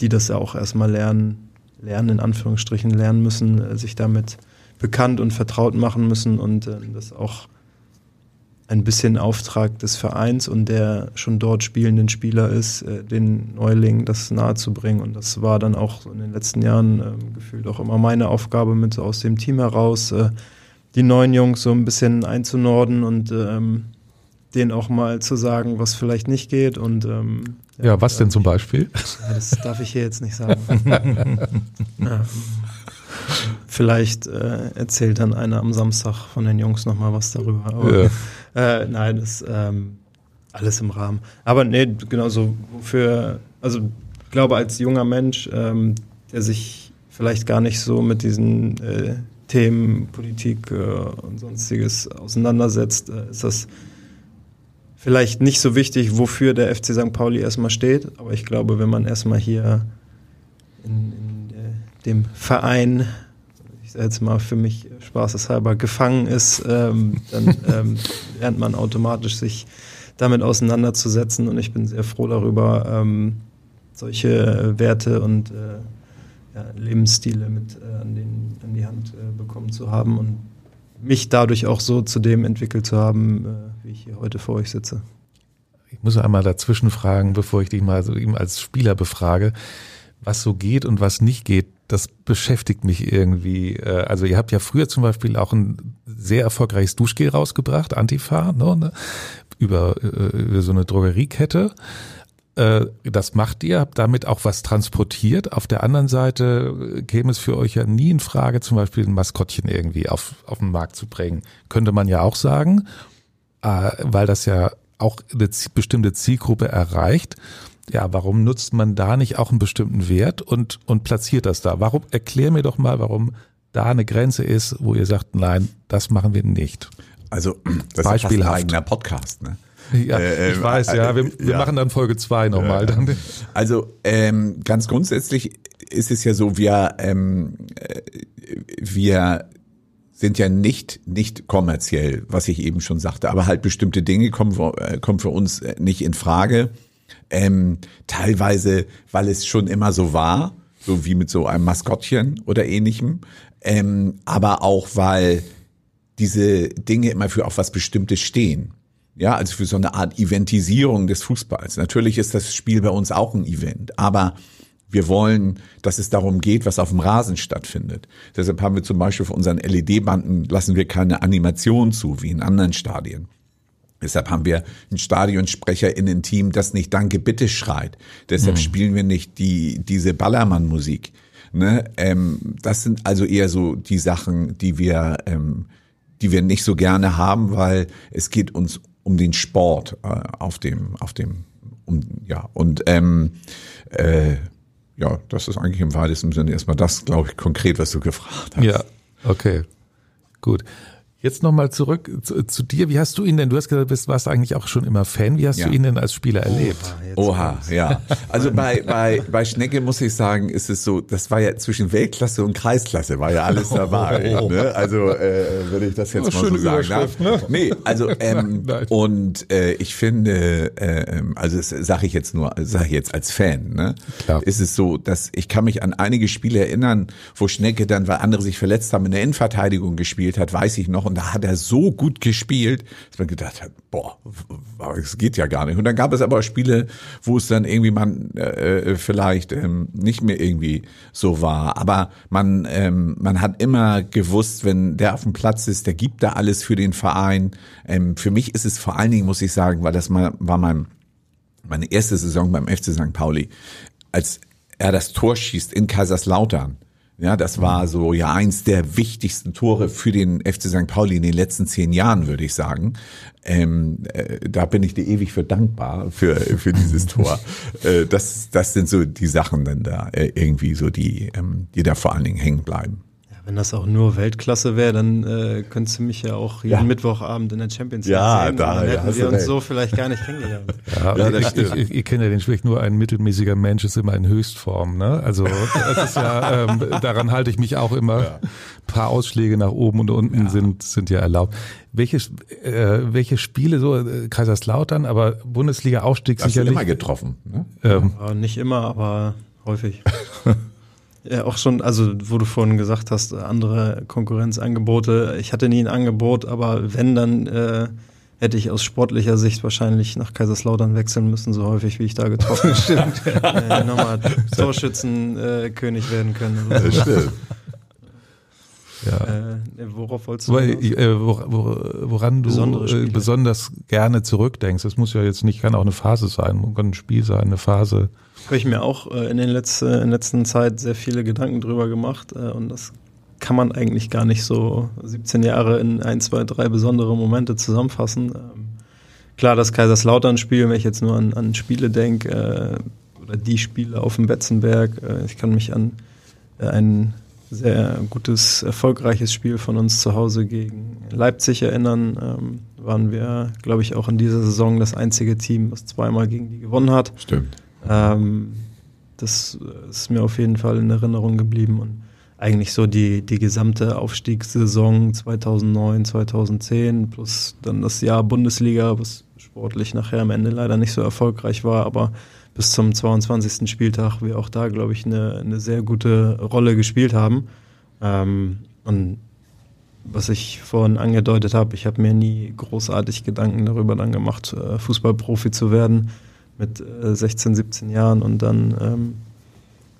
die das ja auch erstmal lernen, lernen in Anführungsstrichen lernen müssen, äh, sich damit bekannt und vertraut machen müssen und äh, das auch ein bisschen Auftrag des Vereins und der schon dort spielenden Spieler ist, äh, den Neulingen das nahezubringen. Und das war dann auch in den letzten Jahren äh, gefühlt auch immer meine Aufgabe mit aus dem Team heraus, äh, die neuen Jungs so ein bisschen einzunorden und ähm, denen auch mal zu sagen, was vielleicht nicht geht. Und ähm, ja, ja, was denn zum Beispiel? Ja, das darf ich hier jetzt nicht sagen. ja. Vielleicht äh, erzählt dann einer am Samstag von den Jungs nochmal was darüber. Aber, ja. äh, nein, das ähm, alles im Rahmen. Aber nee, genau so für, also ich glaube als junger Mensch, ähm, der sich vielleicht gar nicht so mit diesen äh, Themen Politik äh, und sonstiges auseinandersetzt, äh, ist das vielleicht nicht so wichtig, wofür der FC St. Pauli erstmal steht. Aber ich glaube, wenn man erstmal hier in, in dem Verein, ich sage jetzt mal für mich spaßeshalber, gefangen ist, ähm, dann ähm, lernt man automatisch sich damit auseinanderzusetzen und ich bin sehr froh darüber, ähm, solche Werte und äh, ja, Lebensstile mit äh, an, den, an die Hand äh, bekommen zu haben und mich dadurch auch so zu dem entwickelt zu haben, äh, wie ich hier heute vor euch sitze. Ich muss einmal dazwischen fragen, bevor ich dich mal so eben als Spieler befrage, was so geht und was nicht geht das beschäftigt mich irgendwie. Äh, also ihr habt ja früher zum Beispiel auch ein sehr erfolgreiches Duschgel rausgebracht, Antifa, ne, ne über, äh, über so eine Drogeriekette. Äh, das macht ihr, habt damit auch was transportiert. Auf der anderen Seite käme es für euch ja nie in Frage, zum Beispiel ein Maskottchen irgendwie auf, auf den Markt zu bringen. Könnte man ja auch sagen, weil das ja auch eine bestimmte Zielgruppe erreicht ja, warum nutzt man da nicht auch einen bestimmten Wert und, und platziert das da? Warum, erklär mir doch mal, warum da eine Grenze ist, wo ihr sagt, nein, das machen wir nicht. Also, das ist ein eigener Podcast, ne? Ja, äh, ich weiß, ja. Wir, wir ja. machen dann Folge zwei nochmal. Äh, also ähm, ganz grundsätzlich ist es ja so, wir, ähm, äh, wir sind ja nicht nicht kommerziell, was ich eben schon sagte, aber halt bestimmte Dinge kommen, äh, kommen für uns äh, nicht in Frage. Ähm, teilweise, weil es schon immer so war, so wie mit so einem Maskottchen oder ähnlichem, ähm, aber auch, weil diese Dinge immer für auch was Bestimmtes stehen. Ja, also für so eine Art Eventisierung des Fußballs. Natürlich ist das Spiel bei uns auch ein Event, aber wir wollen, dass es darum geht, was auf dem Rasen stattfindet. Deshalb haben wir zum Beispiel für unseren LED-Banden lassen wir keine Animation zu, wie in anderen Stadien. Deshalb haben wir ein Stadionsprecher in dem Team, das nicht Danke bitte schreit. Deshalb mhm. spielen wir nicht die diese Ballermann-Musik. Ne? Ähm, das sind also eher so die Sachen, die wir, ähm, die wir nicht so gerne haben, weil es geht uns um den Sport äh, auf dem, auf dem, um, ja und ähm, äh, ja, das ist eigentlich im weitesten Sinne erstmal das, glaube ich, konkret, was du gefragt hast. Ja, okay, gut. Jetzt nochmal zurück zu, zu, dir. Wie hast du ihn denn, du hast gesagt, du warst eigentlich auch schon immer Fan. Wie hast ja. du ihn denn als Spieler erlebt? Oh. Oha, ja. Also bei, bei, bei Schnecke muss ich sagen, ist es so, das war ja zwischen Weltklasse und Kreisklasse, war ja alles dabei. Oh. Ne? Also äh, würde ich das jetzt Oh, mal so sagen. Überschrift, Na, ne? Nee, also ähm, Nein. und äh, ich finde, äh, ähm, also das sage ich jetzt nur, sage ich jetzt als Fan, ne? Klar. Ist es so, dass ich kann mich an einige Spiele erinnern, wo Schnecke dann, weil andere sich verletzt haben, in der Innenverteidigung gespielt hat, weiß ich noch, und da hat er so gut gespielt, dass man gedacht hat, boah, es geht ja gar nicht. Und dann gab es aber Spiele, wo es dann irgendwie man äh, vielleicht ähm, nicht mehr irgendwie so war. Aber man, ähm, man hat immer gewusst, wenn der auf dem Platz ist, der gibt da alles für den Verein. Ähm, für mich ist es vor allen Dingen, muss ich sagen, weil das mal war mein meine erste Saison beim FC St. Pauli, als er das Tor schießt in Kaiserslautern. Ja, das war so ja eins der wichtigsten Tore für den FC St. Pauli in den letzten zehn Jahren, würde ich sagen. Ähm, äh, da bin ich dir ewig für dankbar für für dieses Tor. äh, das das sind so die Sachen dann da äh, irgendwie so die ähm, die da vor allen Dingen hängen bleiben. Ja, wenn das auch nur Weltklasse wäre, dann äh, könntest du mich ja auch jeden Ja. Mittwochabend in der Champions League Ja, sehen. da- dann ja, hätten hast wir uns recht. so vielleicht gar nicht kennengelernt. Ja, Ja, ich, ich, ich, ich kenne ja den Sprich, nur ein mittelmäßiger Mensch ist immer in Höchstform. Ne? Also das ist ja, ähm, daran halte ich mich auch immer. Ein paar Ausschläge nach oben und unten sind sind ja erlaubt. Welche äh, welche Spiele so äh, Kaiserslautern, aber Bundesliga Aufstieg Hast du sicherlich. immer getroffen? Ne? ähm, Ja, nicht immer, aber häufig. ja, auch schon, also wo du vorhin gesagt hast, andere Konkurrenzangebote. Ich hatte nie ein Angebot, aber wenn, dann äh, hätte ich aus sportlicher Sicht wahrscheinlich nach Kaiserslautern wechseln müssen, so häufig wie ich da getroffen habe. äh, nochmal Torschützenkönig äh, werden können. Oder so. stimmt. ja. äh, worauf wolltest du? Äh, wor- wor- woran du äh, besonders gerne zurückdenkst. Das muss ja jetzt nicht, kann auch eine Phase sein, kann ein Spiel sein, eine Phase. Habe ich mir auch äh, in, den letzten, in der letzten Zeit sehr viele Gedanken drüber gemacht äh, und das kann man eigentlich gar nicht so 17 Jahre in ein, zwei, drei besondere Momente zusammenfassen. Ähm, klar, das Kaiserslautern-Spiel, wenn ich jetzt nur an, an Spiele denke, äh, oder die Spiele auf dem Betzenberg, ich kann mich an ein sehr gutes, erfolgreiches Spiel von uns zu Hause gegen Leipzig erinnern. Ähm, waren wir, glaube ich, auch in dieser Saison das einzige Team, was zweimal gegen die gewonnen hat. Stimmt. Ähm, das ist mir auf jeden Fall in Erinnerung geblieben und eigentlich so die, die gesamte Aufstiegssaison 2009, 2010 plus dann das Jahr Bundesliga, was sportlich nachher am Ende leider nicht so erfolgreich war, aber bis zum 22. Spieltag wir auch da, glaube ich, eine, eine sehr gute Rolle gespielt haben. Ähm, und was ich vorhin angedeutet habe, ich habe mir nie großartig Gedanken darüber dann gemacht, äh, Fußballprofi zu werden mit äh, 16, 17 Jahren und dann ähm,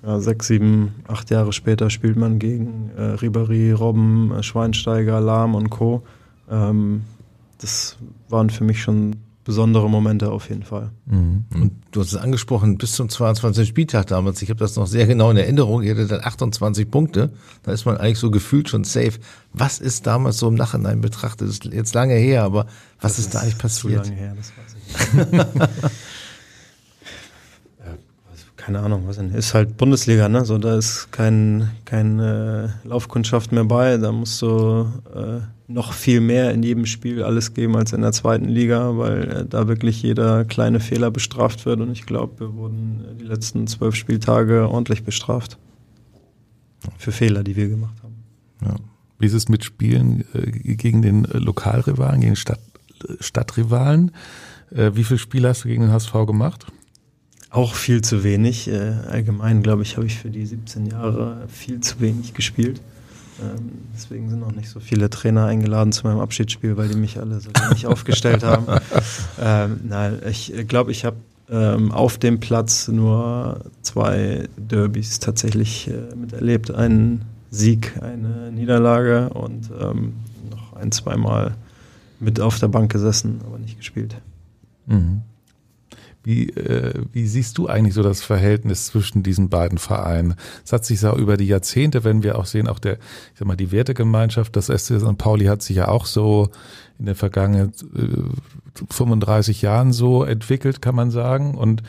ja, sechs, sieben, acht Jahre später spielt man gegen äh, Ribéry, Robben, äh, Schweinsteiger, Lahm und Co. Ähm, das waren für mich schon besondere Momente auf jeden Fall. Und du hast es angesprochen, bis zum 22. Spieltag damals, ich habe das noch sehr genau in Erinnerung, ihr hattet dann 28 Punkte, da ist man eigentlich so gefühlt schon safe. Was ist damals so im Nachhinein betrachtet? Das ist jetzt lange her, aber was ist da eigentlich Zu passiert? lange her, das weiß ich. nicht. Keine Ahnung, was denn? Ist halt Bundesliga, ne? So, da ist kein, keine Laufkundschaft mehr bei. Da musst du äh, noch viel mehr in jedem Spiel alles geben als in der zweiten Liga, weil äh, da wirklich jeder kleine Fehler bestraft wird. Und ich glaube, wir wurden äh, die letzten zwölf Spieltage ordentlich bestraft. Für Fehler, die wir gemacht haben. Ja. Wie ist es mit Spielen äh, gegen den äh, Lokalrivalen, gegen Stadt, Stadtrivalen? Äh, wie viele Spiele hast du gegen den HSV gemacht? Auch viel zu wenig. Äh, allgemein, glaube ich, habe ich für die 17 Jahre viel zu wenig gespielt. Ähm, deswegen sind auch nicht so viele Trainer eingeladen zu meinem Abschiedsspiel, weil die mich alle so wenig aufgestellt haben. Ähm, nein, ich glaube, ich habe ähm, auf dem Platz nur zwei Derbys tatsächlich äh, miterlebt. Einen Sieg, eine Niederlage und ähm, noch ein, zweimal mit auf der Bank gesessen, aber nicht gespielt. Mhm. Wie, äh, wie siehst du eigentlich so das Verhältnis zwischen diesen beiden Vereinen? Es hat sich so über die Jahrzehnte, wenn wir auch sehen, auch der, ich sag mal, die Wertegemeinschaft, das SC St. Pauli hat sich ja auch so in den vergangenen äh, 35 Jahren so entwickelt, kann man sagen. Und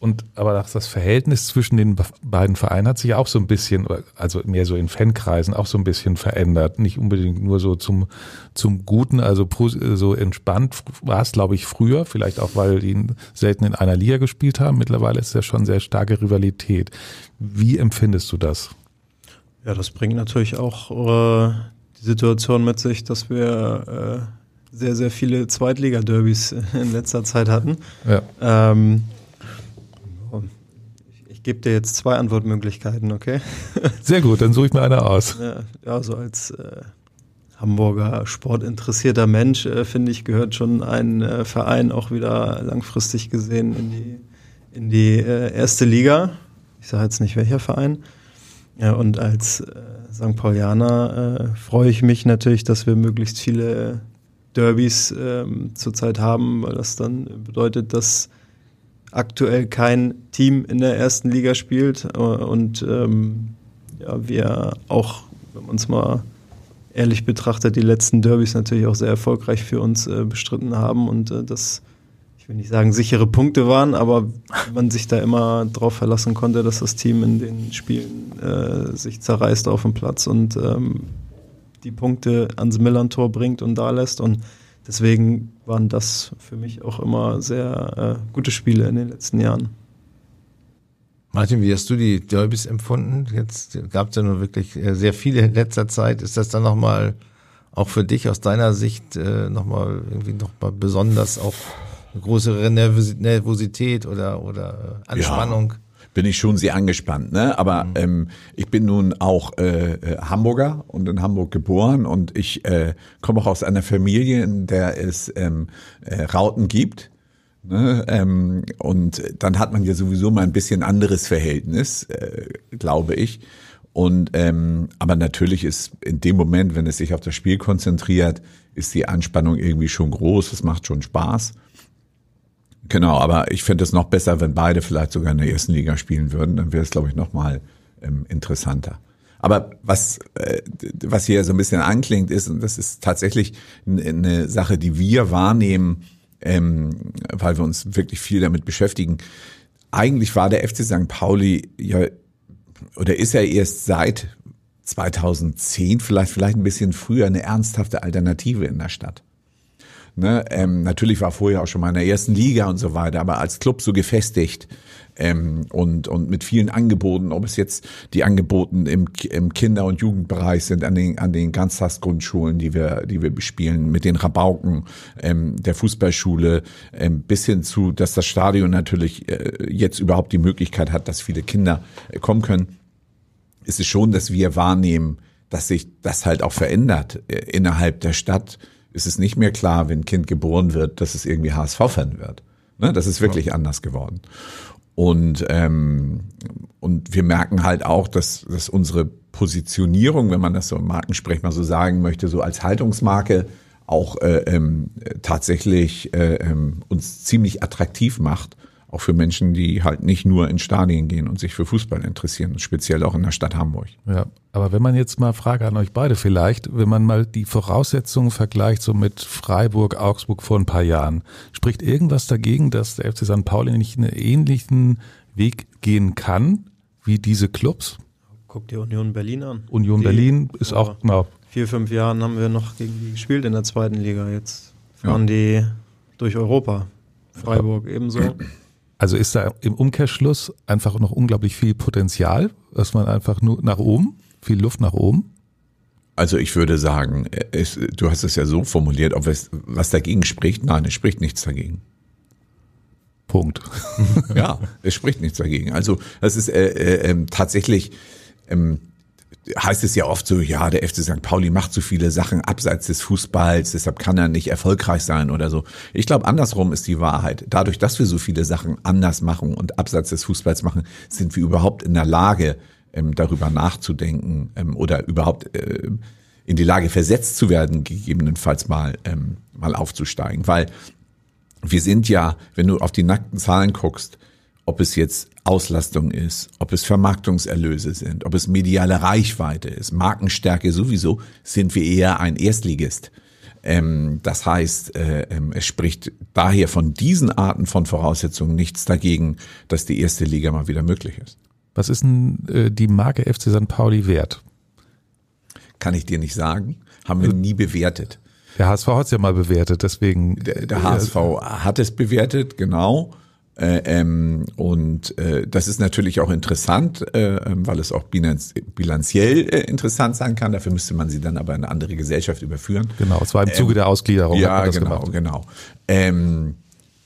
Und aber das Verhältnis zwischen den beiden Vereinen hat sich auch so ein bisschen, also mehr so in Fankreisen auch so ein bisschen verändert. Nicht unbedingt nur so zum, zum Guten, also so entspannt war es, glaube ich, früher, vielleicht auch, weil die selten in einer Liga gespielt haben. Mittlerweile ist ja schon sehr starke Rivalität. Wie empfindest du das? Ja, das bringt natürlich auch äh, die Situation mit sich, dass wir äh, sehr, sehr viele Zweitliga-Derbys in letzter Zeit hatten. Ja. Ähm, ich gebe dir jetzt zwei Antwortmöglichkeiten, okay? Sehr gut, dann suche ich mir eine aus. Ja, ja so als äh, Hamburger sportinteressierter Mensch, äh, finde ich, gehört schon ein äh, Verein auch wieder langfristig gesehen in die, in die äh, erste Liga. Ich sage jetzt nicht welcher Verein. Ja, und als äh, St. Paulianer äh, freue ich mich natürlich, dass wir möglichst viele Derbys ähm, zurzeit haben, weil das dann bedeutet, dass aktuell kein Team in der ersten Liga spielt. Äh, und ähm, ja, wir auch, wenn man es mal ehrlich betrachtet, die letzten Derbys natürlich auch sehr erfolgreich für uns äh, bestritten haben. Und äh, das, ich will nicht sagen sichere Punkte waren, aber man sich da immer darauf verlassen konnte, dass das Team in den Spielen äh, sich zerreißt auf dem Platz und ähm, die Punkte ans Millern-Tor bringt und da lässt und deswegen waren das für mich auch immer sehr äh, gute Spiele in den letzten Jahren. Martin, wie hast du die Derbys empfunden? Jetzt gab es ja nur wirklich äh, sehr viele in letzter Zeit. Ist das dann nochmal auch für dich aus deiner Sicht äh, nochmal irgendwie nochmal besonders auch eine größere Nervosität oder, oder äh, Anspannung? Ja bin ich schon sehr angespannt. Ne? Aber mhm. ähm, ich bin nun auch äh, äh, Hamburger und in Hamburg geboren und ich äh, komme auch aus einer Familie, in der es ähm, äh, Rauten gibt. Ne? Ähm, und dann hat man ja sowieso mal ein bisschen anderes Verhältnis, äh, glaube ich. Und ähm, aber natürlich ist in dem Moment, wenn es sich auf das Spiel konzentriert, ist die Anspannung irgendwie schon groß. Es macht schon Spaß. Genau, aber ich fände es noch besser, wenn beide vielleicht sogar in der ersten Liga spielen würden. Dann wäre es, glaube ich, noch mal ähm, interessanter. Aber was, äh, was hier so ein bisschen anklingt, ist, und das ist tatsächlich eine Sache, die wir wahrnehmen, ähm, weil wir uns wirklich viel damit beschäftigen. Eigentlich war der FC St. Pauli ja, oder ist er erst seit 2010, vielleicht, vielleicht ein bisschen früher, eine ernsthafte Alternative in der Stadt. Ne? Ähm, natürlich war vorher auch schon mal in der ersten Liga und so weiter, aber als Club so gefestigt ähm, und, und mit vielen Angeboten, ob es jetzt die Angeboten im, im Kinder- und Jugendbereich sind, an den, an den Ganztagsgrundschulen, die wir, die wir bespielen, mit den Rabauken ähm, der Fußballschule, ähm, bis hin zu, dass das Stadion natürlich äh, jetzt überhaupt die Möglichkeit hat, dass viele Kinder äh, kommen können, ist es schon, dass wir wahrnehmen, dass sich das halt auch verändert äh, innerhalb der Stadt ist es nicht mehr klar, wenn ein Kind geboren wird, dass es irgendwie HSV-Fan wird. Ne? Das ist wirklich ja. anders geworden. Und, ähm, und wir merken halt auch, dass, dass unsere Positionierung, wenn man das so im Markensprech mal so sagen möchte, so als Haltungsmarke auch äh, ähm, tatsächlich äh, ähm, uns ziemlich attraktiv macht auch für Menschen, die halt nicht nur in Stadien gehen und sich für Fußball interessieren, speziell auch in der Stadt Hamburg. Ja, aber wenn man jetzt mal Frage an euch beide vielleicht, wenn man mal die Voraussetzungen vergleicht so mit Freiburg, Augsburg vor ein paar Jahren, spricht irgendwas dagegen, dass der FC St. Pauli nicht einen ähnlichen Weg gehen kann wie diese Clubs? Guck dir Union Berlin an. Union die, Berlin ist auch, genau. Vier, fünf Jahren haben wir noch gegen die gespielt in der zweiten Liga. Jetzt fahren ja. die durch Europa. Freiburg ebenso. Also ist da im Umkehrschluss einfach noch unglaublich viel Potenzial, dass man einfach nur nach oben, viel Luft nach oben? Also ich würde sagen, es, du hast es ja so formuliert, ob es was dagegen spricht. Nein, es spricht nichts dagegen. Punkt. ja, es spricht nichts dagegen. Also das ist äh, äh, ähm, tatsächlich ähm, heißt es ja oft so, ja, der FC St. Pauli macht so viele Sachen abseits des Fußballs, deshalb kann er nicht erfolgreich sein oder so. Ich glaube, andersrum ist die Wahrheit. Dadurch, dass wir so viele Sachen anders machen und abseits des Fußballs machen, sind wir überhaupt in der Lage, ähm, darüber nachzudenken ähm, oder überhaupt äh, in die Lage versetzt zu werden, gegebenenfalls mal, ähm, mal aufzusteigen. Weil wir sind ja, wenn du auf die nackten Zahlen guckst, ob es jetzt Auslastung ist, ob es Vermarktungserlöse sind, ob es mediale Reichweite ist, Markenstärke sowieso, sind wir eher ein Erstligist. Ähm, das heißt, äh, ähm, es spricht daher von diesen Arten von Voraussetzungen nichts dagegen, dass die erste Liga mal wieder möglich ist. Was ist denn äh, die Marke FC St. Pauli wert? Kann ich dir nicht sagen. Haben wir nie bewertet. Der HSV hat es ja mal bewertet, deswegen. Der, der HSV hat es bewertet, genau. Äh, ähm, und äh, das ist natürlich auch interessant, äh, ähm, weil es auch bilanz bilanziell äh, interessant sein kann. Dafür müsste man sie dann aber in eine andere Gesellschaft überführen. Genau, es war im Zuge ähm, der Ausgliederung. Ja, genau, gemacht. genau. Ähm,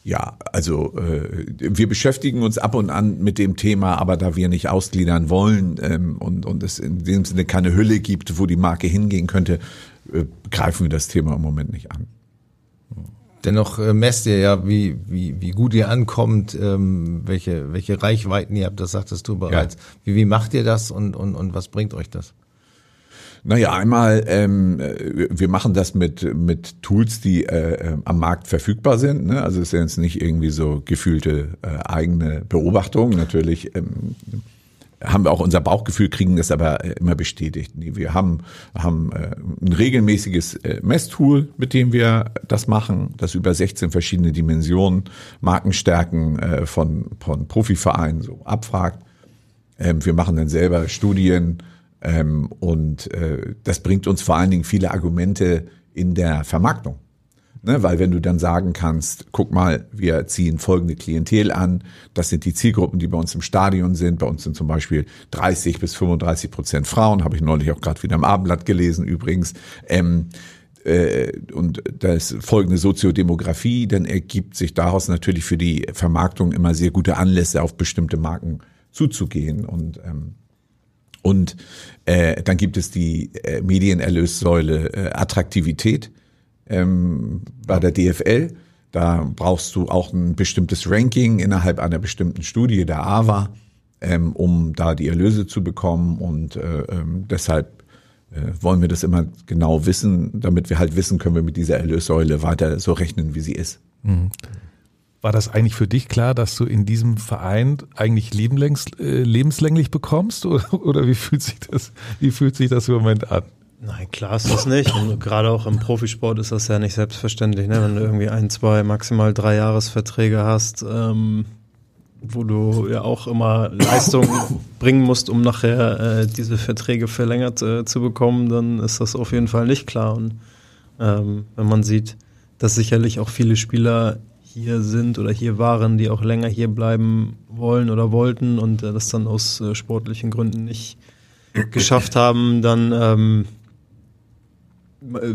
ja, also äh, wir beschäftigen uns ab und an mit dem Thema, aber da wir nicht ausgliedern wollen ähm, und, und es in dem Sinne keine Hülle gibt, wo die Marke hingehen könnte, äh, greifen wir das Thema im Moment nicht an. Dennoch äh, messt ihr ja, wie, wie, wie gut ihr ankommt, ähm, welche, welche Reichweiten ihr habt, das sagtest du bereits. Ja. Wie, wie macht ihr das und, und, und was bringt euch das? Naja, einmal, ähm, wir machen das mit, mit Tools, die äh, äh, am Markt verfügbar sind. Ne? Also es ist jetzt nicht irgendwie so gefühlte äh, eigene Beobachtung. Natürlich ähm, haben wir auch unser Bauchgefühl, kriegen das aber äh, immer bestätigt. Wir haben, haben äh, ein regelmäßiges äh, Messtool, mit dem wir das machen, das über 16 verschiedene Dimensionen, Markenstärken von, von Profivereinen so abfragt. Ähm, wir machen dann selber Studien, ähm, und das bringt uns vor allen Dingen viele Argumente in der Vermarktung. Ne, weil wenn du dann sagen kannst, guck mal, wir ziehen folgende Klientel an, das sind die Zielgruppen, die bei uns im Stadion sind. Bei uns sind zum Beispiel 30 bis 35 Prozent Frauen, habe ich neulich auch gerade wieder im Abendblatt gelesen übrigens. Ähm, äh, und das folgende Soziodemografie, dann ergibt sich daraus natürlich für die Vermarktung immer sehr gute Anlässe, auf bestimmte Marken zuzugehen. Und ähm, und äh, dann gibt es die äh, Medienerlössäule äh, Attraktivität ähm, bei der DFL. Da brauchst du auch ein bestimmtes Ranking innerhalb einer bestimmten Studie der AWA, ähm, um da die Erlöse zu bekommen. Und äh, ähm, deshalb äh, wollen wir das immer genau wissen, damit wir halt wissen, können wir mit dieser Erlössäule weiter so rechnen, wie sie ist. Mhm. War das eigentlich für dich klar, dass du in diesem Verein eigentlich äh, lebenslänglich bekommst? Oder, oder, wie fühlt sich das, wie fühlt sich das im Moment an? Nein, klar ist das nicht. Und gerade auch im Profisport ist das ja nicht selbstverständlich, ne? wenn du irgendwie ein, zwei, maximal drei Jahresverträge hast, ähm, wo du ja auch immer Leistung bringen musst, um nachher äh, diese Verträge verlängert äh, zu bekommen, dann ist das auf jeden Fall nicht klar. Und ähm, wenn man sieht, dass sicherlich auch viele Spieler hier sind oder hier waren, die auch länger hier bleiben wollen oder wollten und äh, das dann aus äh, sportlichen Gründen nicht geschafft haben, dann ähm,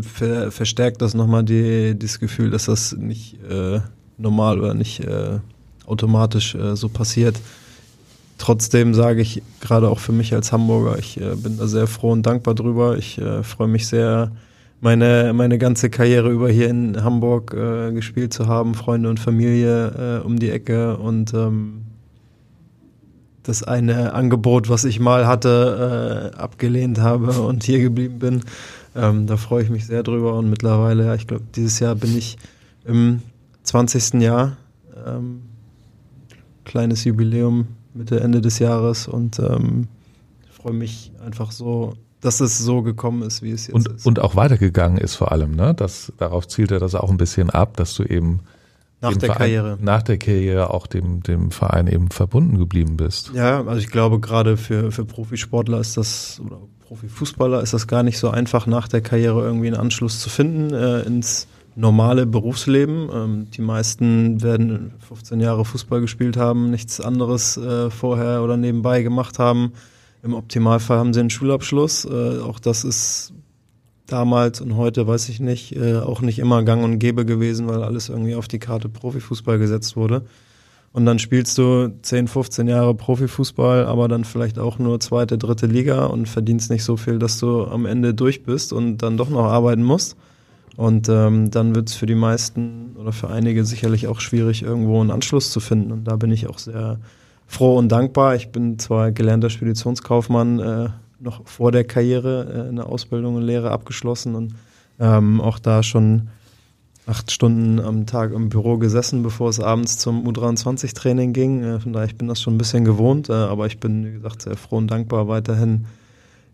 ver verstärkt das nochmal die, das Gefühl, dass das nicht äh, normal oder nicht äh, automatisch äh, so passiert. Trotzdem sage ich gerade auch für mich als Hamburger, ich äh, bin da sehr froh und dankbar drüber. Ich freue mich sehr, meine, meine ganze Karriere über hier in Hamburg äh, gespielt zu haben, Freunde und Familie äh, um die Ecke und ähm, das eine Angebot, was ich mal hatte, äh, abgelehnt habe und hier geblieben bin. Ähm, da freue ich mich sehr drüber und mittlerweile, ja, ich glaube, dieses Jahr bin ich im 20. Jahr. Ähm, kleines Jubiläum Mitte, Ende des Jahres und ähm, freue mich einfach so dass es so gekommen ist, wie es jetzt und, ist. Und auch weitergegangen ist vor allem, ne? Das, darauf zielte das auch ein bisschen ab, dass du eben nach der Verein, Karriere. Nach der Karriere auch dem, dem Verein eben verbunden geblieben bist. Ja, also ich glaube, gerade für, für Profisportler ist das, oder Profifußballer ist das gar nicht so einfach, nach der Karriere irgendwie einen Anschluss zu finden äh, ins normale Berufsleben. Ähm, die meisten werden 15 Jahre Fußball gespielt haben, nichts anderes äh, vorher oder nebenbei gemacht haben im Optimalfall haben sie einen Schulabschluss. Äh, auch das ist damals und heute, weiß ich nicht, äh, auch nicht immer gang und gäbe gewesen, weil alles irgendwie auf die Karte Profifußball gesetzt wurde. Und dann spielst du 10, 15 Jahre Profifußball, aber dann vielleicht auch nur zweite, dritte Liga und verdienst nicht so viel, dass du am Ende durch bist und dann doch noch arbeiten musst. Und ähm, dann wird es für die meisten oder für einige sicherlich auch schwierig, irgendwo einen Anschluss zu finden. Und da bin ich auch sehr froh und dankbar. Ich bin zwar gelernter Speditionskaufmann, äh, noch vor der Karriere äh, eine Ausbildung und Lehre abgeschlossen und ähm, auch da schon acht Stunden am Tag im Büro gesessen, bevor es abends zum U23-Training ging. Äh, von daher, ich bin das schon ein bisschen gewohnt, äh, aber ich bin, wie gesagt, sehr froh und dankbar weiterhin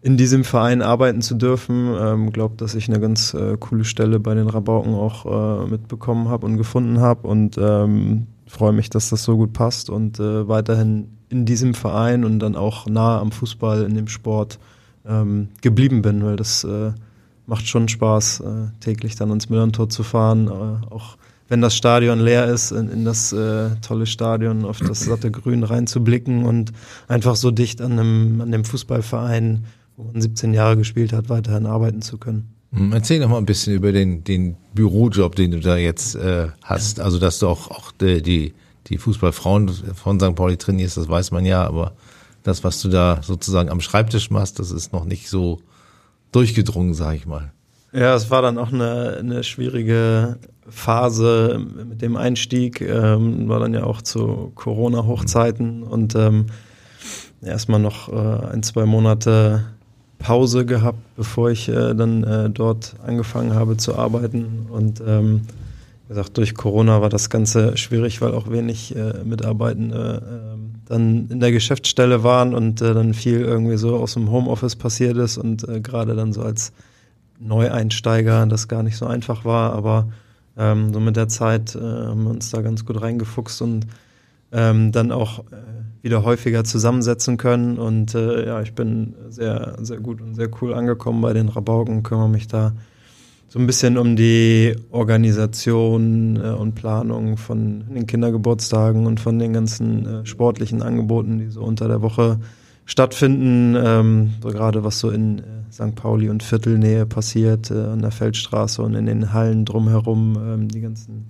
in diesem Verein arbeiten zu dürfen. Ähm, glaube, dass ich eine ganz äh, coole Stelle bei den Rabauken auch äh, mitbekommen habe und gefunden habe und ähm, freue mich, dass das so gut passt und äh, weiterhin in diesem Verein und dann auch nah am Fußball in dem Sport ähm, geblieben bin, weil das äh, macht schon Spaß, äh, täglich dann ins Müllerntor zu fahren, äh, auch wenn das Stadion leer ist, in, in das äh, tolle Stadion, auf das satte Grün reinzublicken und einfach so dicht an, einem, an dem Fußballverein, wo man 17 Jahre gespielt hat, weiterhin arbeiten zu können. Hm, erzähl noch mal ein bisschen über den, den Bürojob, den du da jetzt äh, hast. Also, dass du auch, auch die, die, die Fußballfrauen von St. Pauli trainierst, das weiß man ja, aber das, was du da sozusagen am Schreibtisch machst, das ist noch nicht so durchgedrungen, sag ich mal. Ja, es war dann auch eine, eine schwierige Phase mit dem Einstieg, ähm, war dann ja auch zu Corona-Hochzeiten und ähm, erstmal noch äh, ein, zwei Monate Pause gehabt, bevor ich äh, dann äh, dort angefangen habe zu arbeiten. Und ähm, wie gesagt, durch Corona war das Ganze schwierig, weil auch wenig äh, Mitarbeitende äh, dann in der Geschäftsstelle waren und äh, dann viel irgendwie so aus dem Homeoffice passiert ist und äh, gerade dann so als Neueinsteiger das gar nicht so einfach war, aber ähm, so mit der Zeit äh, haben wir uns da ganz gut reingefuchst und ähm, dann auch äh, wieder häufiger zusammensetzen können. Und äh, ja, ich bin sehr, sehr gut und sehr cool angekommen bei den Rabauken, kümmere mich da so ein bisschen um die Organisation äh, und Planung von den Kindergeburtstagen und von den ganzen äh, sportlichen Angeboten, die so unter der Woche stattfinden. Ähm, so gerade was so in äh, St. Pauli und Viertelnähe passiert, äh, an der Feldstraße und in den Hallen drumherum, ähm, die ganzen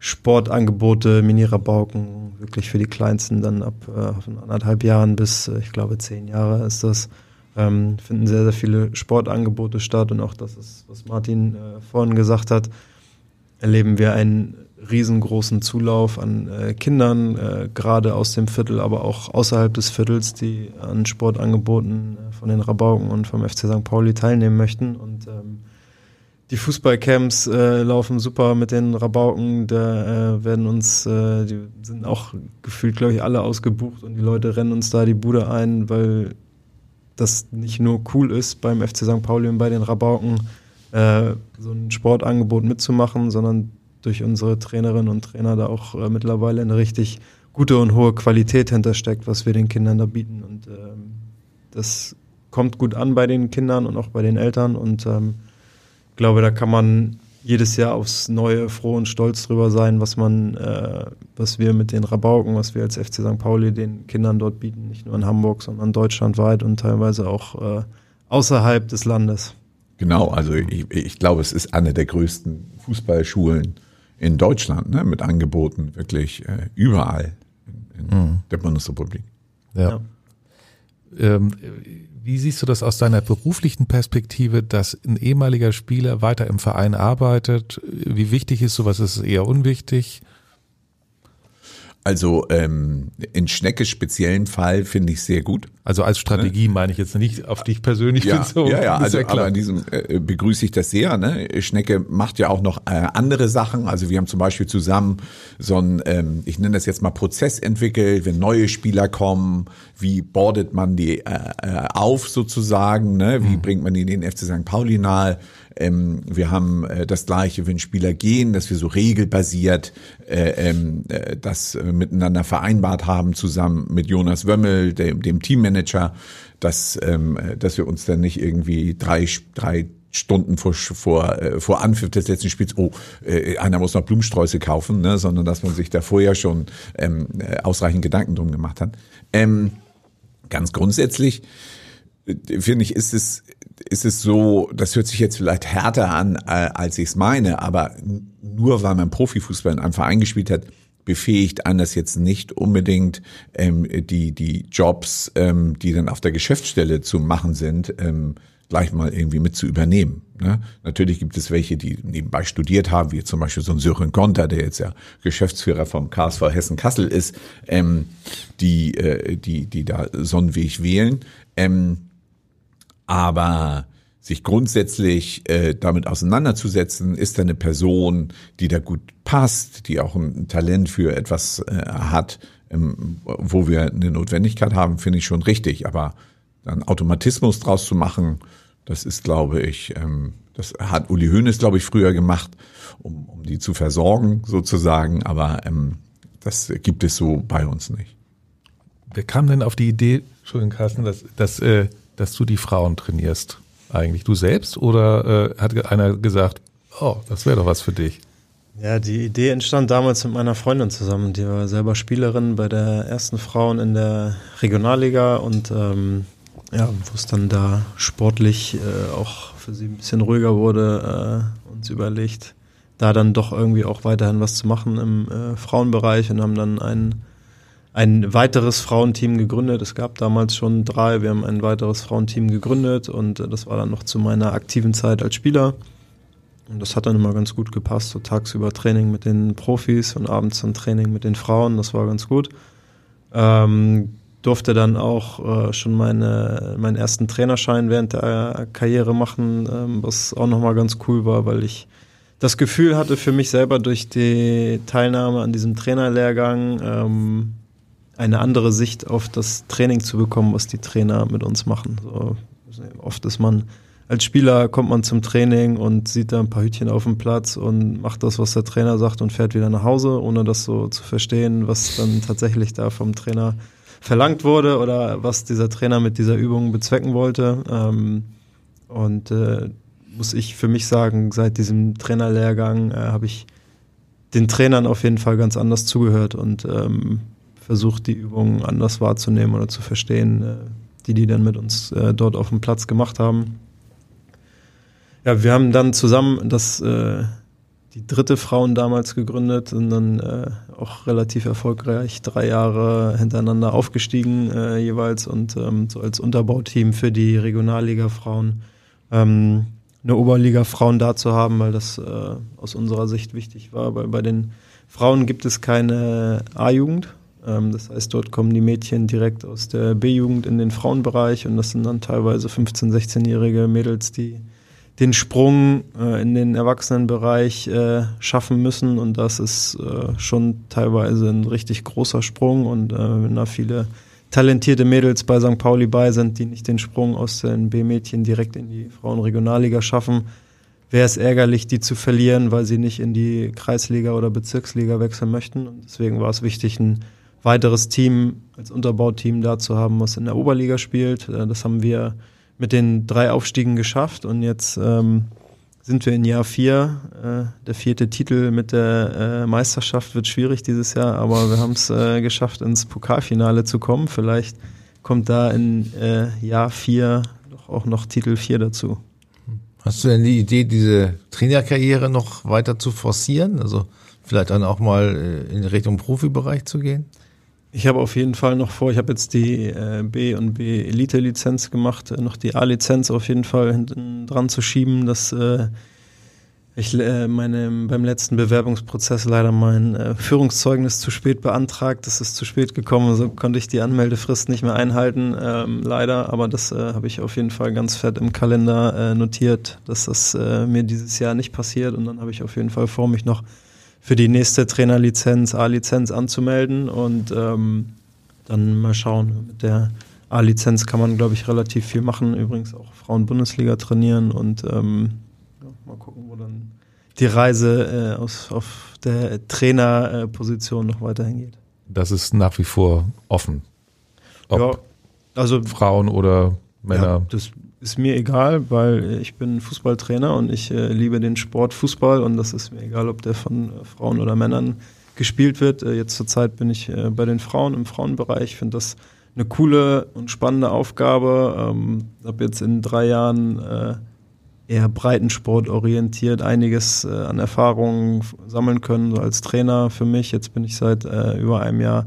Sportangebote, Mini-Rabauken, wirklich für die Kleinsten dann ab äh, von anderthalb Jahren bis, äh, ich glaube, zehn Jahre ist das. Ähm, finden sehr, sehr viele Sportangebote statt und auch das ist, was Martin äh, vorhin gesagt hat, erleben wir einen riesengroßen Zulauf an äh, Kindern, äh, gerade aus dem Viertel, aber auch außerhalb des Viertels, die an Sportangeboten äh, von den Rabauken und vom FC St. Pauli teilnehmen möchten. Und ähm, die Fußballcamps äh, laufen super mit den Rabauken. Da äh, werden uns, äh, die sind auch gefühlt, glaube ich, alle ausgebucht und die Leute rennen uns da die Bude ein, weil das nicht nur cool ist beim FC St. Pauli und bei den Rabauken, äh, so ein Sportangebot mitzumachen, sondern durch unsere Trainerinnen und Trainer da auch äh, mittlerweile eine richtig gute und hohe Qualität hintersteckt, was wir den Kindern da bieten. Und ähm, das kommt gut an bei den Kindern und auch bei den Eltern. Und ähm, ich glaube, da kann man jedes Jahr aufs Neue froh und stolz drüber sein, was man, äh, was wir mit den Rabauken, was wir als FC St. Pauli den Kindern dort bieten, nicht nur in Hamburg, sondern deutschlandweit und teilweise auch äh, außerhalb des Landes. Genau, also ich, ich glaube, es ist eine der größten Fußballschulen in Deutschland, ne, mit Angeboten wirklich äh, überall in, in mhm. der Bundesrepublik. Ja. ja. Ähm, wie siehst du das aus deiner beruflichen Perspektive, dass ein ehemaliger Spieler weiter im Verein arbeitet? Wie wichtig ist sowas? Ist es eher unwichtig? Also ähm, in Schneckes speziellen Fall finde ich sehr gut. Also als Strategie ne? meine ich jetzt nicht auf dich persönlich ja, bezogen. Ja, ja, also ja aber in diesem äh, begrüße ich das sehr. Ne? Schnecke macht ja auch noch äh, andere Sachen. Also wir haben zum Beispiel zusammen so ein, ähm, ich nenne das jetzt mal Prozess entwickelt, wenn neue Spieler kommen, wie bordet man die äh, äh, auf sozusagen, ne? wie mhm. bringt man die in den FC St. Pauli nahe. Ähm, wir haben äh, das gleiche, wenn Spieler gehen, dass wir so regelbasiert äh, ähm, äh, das äh, miteinander vereinbart haben, zusammen mit Jonas Wömmel, dem, dem Teammanager, dass, ähm, dass wir uns dann nicht irgendwie drei, drei Stunden vor, vor, äh, vor Anpfiff des letzten Spiels, oh, äh, einer muss noch Blumensträuße kaufen, ne, sondern dass man sich da vorher schon ähm, äh, ausreichend Gedanken drum gemacht hat. Ähm, ganz grundsätzlich äh, finde ich, ist es, ist es so, das hört sich jetzt vielleicht härter an, äh, als ich es meine, aber nur weil man Profifußball in einem Verein gespielt hat, befähigt einen das jetzt nicht unbedingt ähm, die, die Jobs, ähm, die dann auf der Geschäftsstelle zu machen sind, ähm, gleich mal irgendwie mit zu übernehmen. Ne? Natürlich gibt es welche, die nebenbei studiert haben, wie zum Beispiel so ein Sören Gonter, der jetzt ja Geschäftsführer vom KSV Hessen-Kassel ist, ähm, die, äh, die, die da so einen Weg wählen. Ähm, aber sich grundsätzlich äh, damit auseinanderzusetzen, ist da eine Person, die da gut passt, die auch ein Talent für etwas äh, hat, ähm, wo wir eine Notwendigkeit haben, finde ich schon richtig. Aber dann Automatismus draus zu machen, das ist, glaube ich, ähm, das hat Uli Hoeneß, glaube ich, früher gemacht, um, um die zu versorgen sozusagen, aber ähm, das gibt es so bei uns nicht. Wer kam denn auf die Idee, Entschuldigung, Carsten, dass, dass, äh, dass du die Frauen trainierst? Eigentlich du selbst oder äh, hat einer gesagt, oh, das wäre doch was für dich? Ja, die Idee entstand damals mit meiner Freundin zusammen. Die war selber Spielerin bei der ersten Frauen in der Regionalliga und ähm, ja, wo es dann da sportlich äh, auch für sie ein bisschen ruhiger wurde, äh, uns überlegt, da dann doch irgendwie auch weiterhin was zu machen im äh, Frauenbereich und haben dann ein, ein weiteres Frauenteam gegründet. Es gab damals schon drei, wir haben ein weiteres Frauenteam gegründet und äh, das war dann noch zu meiner aktiven Zeit als Spieler. Und das hat dann immer ganz gut gepasst, so tagsüber Training mit den Profis und abends dann Training mit den Frauen, das war ganz gut. Ähm, durfte dann auch äh, schon meine, meinen ersten Trainerschein während der Karriere machen, ähm, was auch nochmal ganz cool war, weil ich das Gefühl hatte für mich selber durch die Teilnahme an diesem Trainerlehrgang ähm, eine andere Sicht auf das Training zu bekommen, was die Trainer mit uns machen. So, oft ist man als Spieler kommt man zum Training und sieht da ein paar Hütchen auf dem Platz und macht das, was der Trainer sagt und fährt wieder nach Hause, ohne das so zu verstehen, was dann tatsächlich da vom Trainer verlangt wurde oder was dieser Trainer mit dieser Übung bezwecken wollte. Ähm, und äh, muss ich für mich sagen, seit diesem Trainerlehrgang äh, habe ich den Trainern auf jeden Fall ganz anders zugehört und ähm, versucht, die Übungen anders wahrzunehmen oder zu verstehen, äh, die die dann mit uns äh, dort auf dem Platz gemacht haben. Ja, wir haben dann zusammen das äh, die dritte Frauen damals gegründet und dann auch relativ erfolgreich drei Jahre hintereinander aufgestiegen jeweils und ähm, so als Unterbauteam für die Regionalliga Frauen ähm, eine Oberliga Frauen da zu haben, weil das aus unserer Sicht wichtig war, weil bei den Frauen gibt es keine A-Jugend. Ähm, das heißt, dort kommen die Mädchen direkt aus der B-Jugend in den Frauenbereich und das sind dann teilweise 15-, 16-jährige Mädels, die den Sprung äh, in den Erwachsenenbereich äh, schaffen müssen und das ist äh, schon teilweise ein richtig großer Sprung und äh, wenn da viele talentierte Mädels bei St. Pauli bei sind, die nicht den Sprung aus den B-Mädchen direkt in die Frauenregionalliga schaffen, wäre es ärgerlich, die zu verlieren, weil sie nicht in die Kreisliga oder Bezirksliga wechseln möchten. Und deswegen war es wichtig, ein weiteres Team als Unterbauteam da zu haben, was in der Oberliga spielt. Äh, das haben wir mit den drei Aufstiegen geschafft und jetzt ähm, sind wir in Jahr vier. Äh, der vierte Titel mit der äh, Meisterschaft wird schwierig dieses Jahr, aber wir haben es äh, geschafft, ins Pokalfinale zu kommen. Vielleicht kommt da in äh, Jahr vier auch noch Titel vier dazu. Hast du denn die Idee, diese Trainerkarriere noch weiter zu forcieren? Also vielleicht dann auch mal äh, in Richtung Profibereich zu gehen? Ich habe auf jeden Fall noch vor, ich habe jetzt die äh, B und B Elite Lizenz gemacht, äh, noch die A Lizenz auf jeden Fall hinten dran zu schieben, dass äh, ich äh, meine, beim letzten Bewerbungsprozess leider mein äh, Führungszeugnis zu spät beantragt. Das ist zu spät gekommen, so konnte ich die Anmeldefrist nicht mehr einhalten, ähm, leider. Aber das äh, habe ich auf jeden Fall ganz fett im Kalender notiert, dass das mir dieses Jahr nicht passiert. Und dann habe ich auf jeden Fall vor, mich noch für die nächste Trainerlizenz, A-Lizenz anzumelden und ähm, dann mal schauen. Mit der A-Lizenz kann man, glaube ich, relativ viel machen. Übrigens auch Frauen-Bundesliga trainieren und ähm, ja, mal gucken, wo dann die Reise äh, aus, auf der Trainerposition noch weiterhin geht. Das ist nach wie vor offen. Ob ja, also Frauen oder Männer. Ja, das ist mir egal, weil ich bin Fußballtrainer und ich äh, liebe den Sport Fußball und das ist mir egal, ob der von äh, Frauen oder Männern gespielt wird. Äh, jetzt zurzeit bin ich äh, bei den Frauen im Frauenbereich. Ich finde das eine coole und spannende Aufgabe. Ähm, habe jetzt in drei Jahren äh, eher Breitensport orientiert einiges äh, an Erfahrungen sammeln können so als Trainer für mich. Jetzt bin ich seit über einem Jahr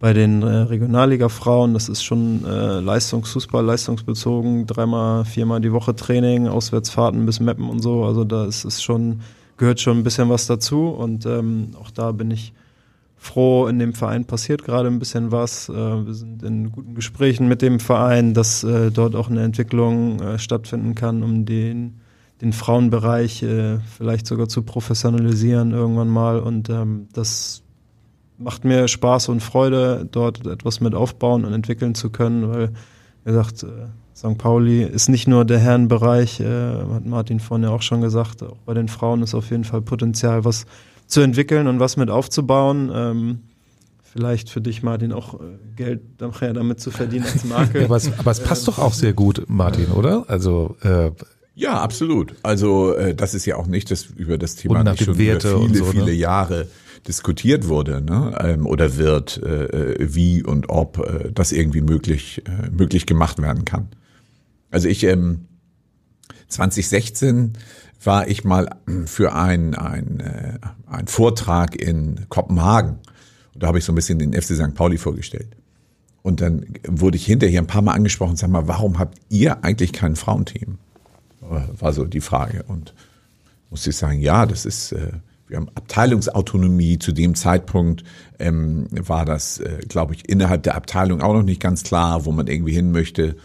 bei den äh, Regionalliga-Frauen, das ist schon äh, Leistungsfußball, leistungsbezogen, dreimal, viermal die Woche Training, Auswärtsfahrten bis Meppen und so. Also da ist es schon, gehört schon ein bisschen was dazu. Und ähm, auch da bin ich froh, in dem Verein passiert gerade ein bisschen was. Äh, wir sind in guten Gesprächen mit dem Verein, dass äh, dort auch eine Entwicklung äh, stattfinden kann, um den, den Frauenbereich äh, vielleicht sogar zu professionalisieren irgendwann mal. Und ähm, das macht mir Spaß und Freude, dort etwas mit aufbauen und entwickeln zu können, weil wie gesagt, äh, St. Pauli ist nicht nur der Herrenbereich, äh, hat Martin vorhin ja auch schon gesagt, auch bei den Frauen ist auf jeden Fall Potenzial, was zu entwickeln und was mit aufzubauen. Ähm, vielleicht für dich, Martin, auch äh, Geld nachher damit zu verdienen als Marke. aber, es, aber es passt doch auch sehr gut, Martin, oder? Also äh, ja, absolut. Also äh, das ist ja auch nicht das über das Thema nicht schon Werte über viele, so, ne? viele Jahre diskutiert wurde ne? ähm, oder wird, äh, wie und ob äh, das irgendwie möglich, äh, möglich gemacht werden kann. Also ich ähm, 2016 war ich mal für ein, ein, äh, Vortrag in Kopenhagen. Und da habe ich so ein bisschen den FC St. Pauli vorgestellt. Und dann wurde ich hinterher ein paar Mal angesprochen, sag mal, warum habt ihr eigentlich kein Frauenteam? War so die Frage. Und musste ich sagen, ja, das ist, äh, wir haben Abteilungsautonomie. Zu dem Zeitpunkt ähm, war das, äh, glaube ich, innerhalb der Abteilung auch noch nicht ganz klar, wo man irgendwie hin möchte.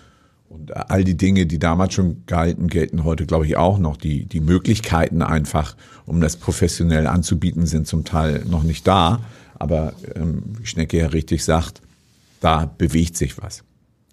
Und all die Dinge, die damals schon galten, gelten heute, glaube ich, auch noch. Die, die Möglichkeiten einfach, um das professionell anzubieten, sind zum Teil noch nicht da. Aber ähm, wie Schnecke ja richtig sagt, da bewegt sich was.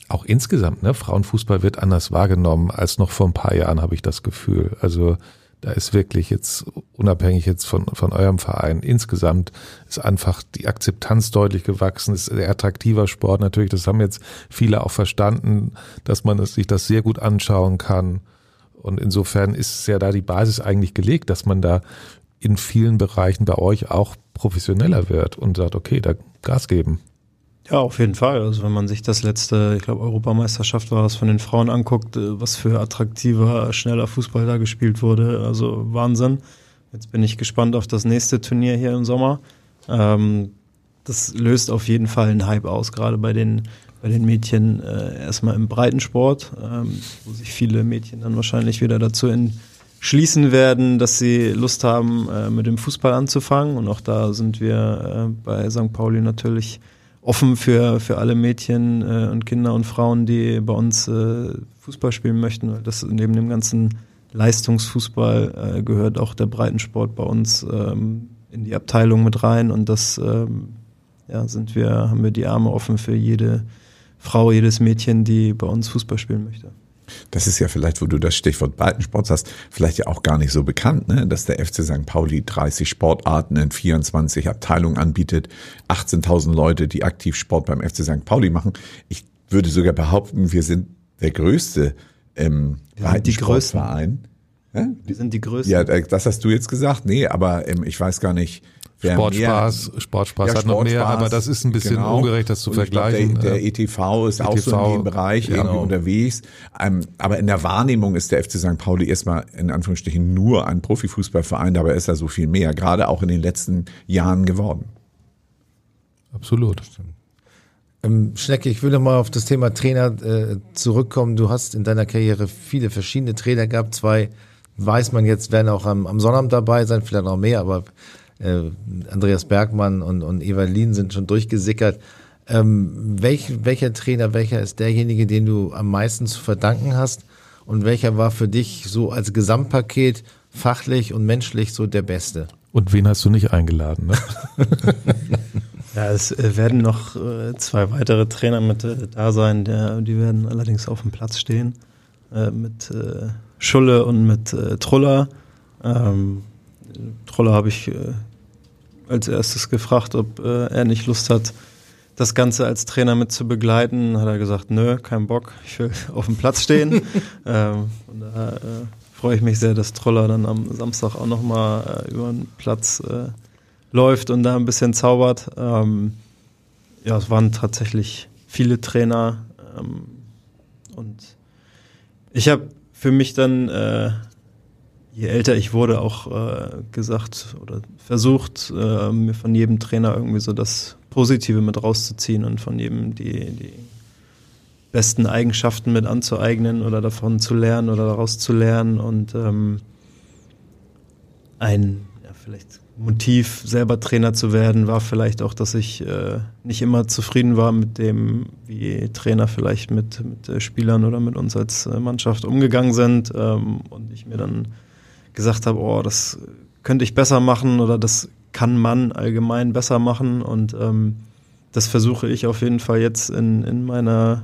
Auch insgesamt, ne? Frauenfußball wird anders wahrgenommen als noch vor ein paar Jahren, habe ich das Gefühl. Also da ist wirklich jetzt, unabhängig jetzt von, von eurem Verein, insgesamt ist einfach die Akzeptanz deutlich gewachsen, ist ein attraktiver Sport natürlich, das haben jetzt viele auch verstanden, dass man sich das sehr gut anschauen kann. Und insofern ist ja da die Basis eigentlich gelegt, dass man da in vielen Bereichen bei euch auch professioneller wird und sagt, okay, da Gas geben. Ja, auf jeden Fall. Also wenn man sich das letzte, ich glaube, Europameisterschaft war es von den Frauen anguckt, äh, was für attraktiver, schneller Fußball da gespielt wurde. Also Wahnsinn. Jetzt bin ich gespannt auf das nächste Turnier hier im Sommer. Ähm, das löst auf jeden Fall einen Hype aus, gerade bei den, bei den Mädchen äh, erstmal im Breitensport, ähm, wo sich viele Mädchen dann wahrscheinlich wieder dazu entschließen werden, dass sie Lust haben, äh, mit dem Fußball anzufangen. Und auch da sind wir äh, bei St. Pauli natürlich offen für, für alle Mädchen äh, und Kinder und Frauen, die bei uns äh, Fußball spielen möchten. Das neben dem ganzen Leistungsfußball äh, gehört auch der Breitensport bei uns ähm, in die Abteilung mit rein und das ähm, ja, sind wir, haben wir die Arme offen für jede Frau, jedes Mädchen, die bei uns Fußball spielen möchte. Das ist ja vielleicht, wo du das Stichwort Breitensport hast, vielleicht ja auch gar nicht so bekannt, ne? dass der FC St. Pauli 30 Sportarten in 24 Abteilungen anbietet, 18.000 Leute, die aktiv Sport beim FC St. Pauli machen. Ich würde sogar behaupten, wir sind der größte ähm, Breitensportverein. Wir sind die größten. Ja, das hast du jetzt gesagt. Nee, aber ähm, ich weiß gar nicht, wer Sportspaß, mehr, Sportspaß Ja, hat noch mehr, aber das ist ein bisschen genau. ungerecht, das zu Und ich glaub, vergleichen. Der, der Äh, ETV ist auch so ETV, in dem Bereich irgendwie genau. unterwegs. Ähm, aber in der Wahrnehmung ist der FC St. Pauli erstmal in Anführungsstrichen nur ein Profifußballverein, dabei ist er so viel mehr, gerade auch in den letzten Jahren geworden. Absolut. Ähm, Schnecke, ich will noch mal auf das Thema Trainer äh, zurückkommen. Du hast in deiner Karriere viele verschiedene Trainer gehabt. Zwei weiß man jetzt, werden auch am, am Sonnabend dabei sein, vielleicht noch mehr, aber äh, Andreas Bergmann und, und Evalin sind schon durchgesickert. Ähm, welch, welcher Trainer, welcher ist derjenige, den du am meisten zu verdanken hast? Und welcher war für dich so als Gesamtpaket fachlich und menschlich so der Beste? Und wen hast du nicht eingeladen? Ne? Ja, es äh, werden noch äh, zwei weitere Trainer mit äh, da sein, der, die werden allerdings auf dem Platz stehen. Äh, mit äh, Schulle und mit äh, Truller. Ähm, Truller habe ich äh, als erstes gefragt, ob äh, er nicht Lust hat, das Ganze als Trainer mit zu begleiten. Hat er gesagt, nö, kein Bock, ich will auf dem Platz stehen. ähm, und da äh, freue ich mich sehr, dass Troller dann am Samstag auch nochmal äh, über den Platz äh, läuft und da ein bisschen zaubert. Ähm, ja, es waren tatsächlich viele Trainer ähm, und ich habe für mich dann, äh, je älter ich wurde, auch äh, gesagt oder versucht, äh, mir von jedem Trainer irgendwie so das Positive mit rauszuziehen und von jedem die, die besten Eigenschaften mit anzueignen oder davon zu lernen oder daraus zu lernen und ähm, ein ja, vielleicht Motiv, selber Trainer zu werden, war vielleicht auch, dass ich äh, nicht immer zufrieden war mit dem, wie Trainer vielleicht mit, mit äh, Spielern oder mit uns als äh, Mannschaft umgegangen sind ähm, und ich mir dann gesagt habe, oh, das könnte ich besser machen oder das kann man allgemein besser machen und ähm, das versuche ich auf jeden Fall jetzt in, in meiner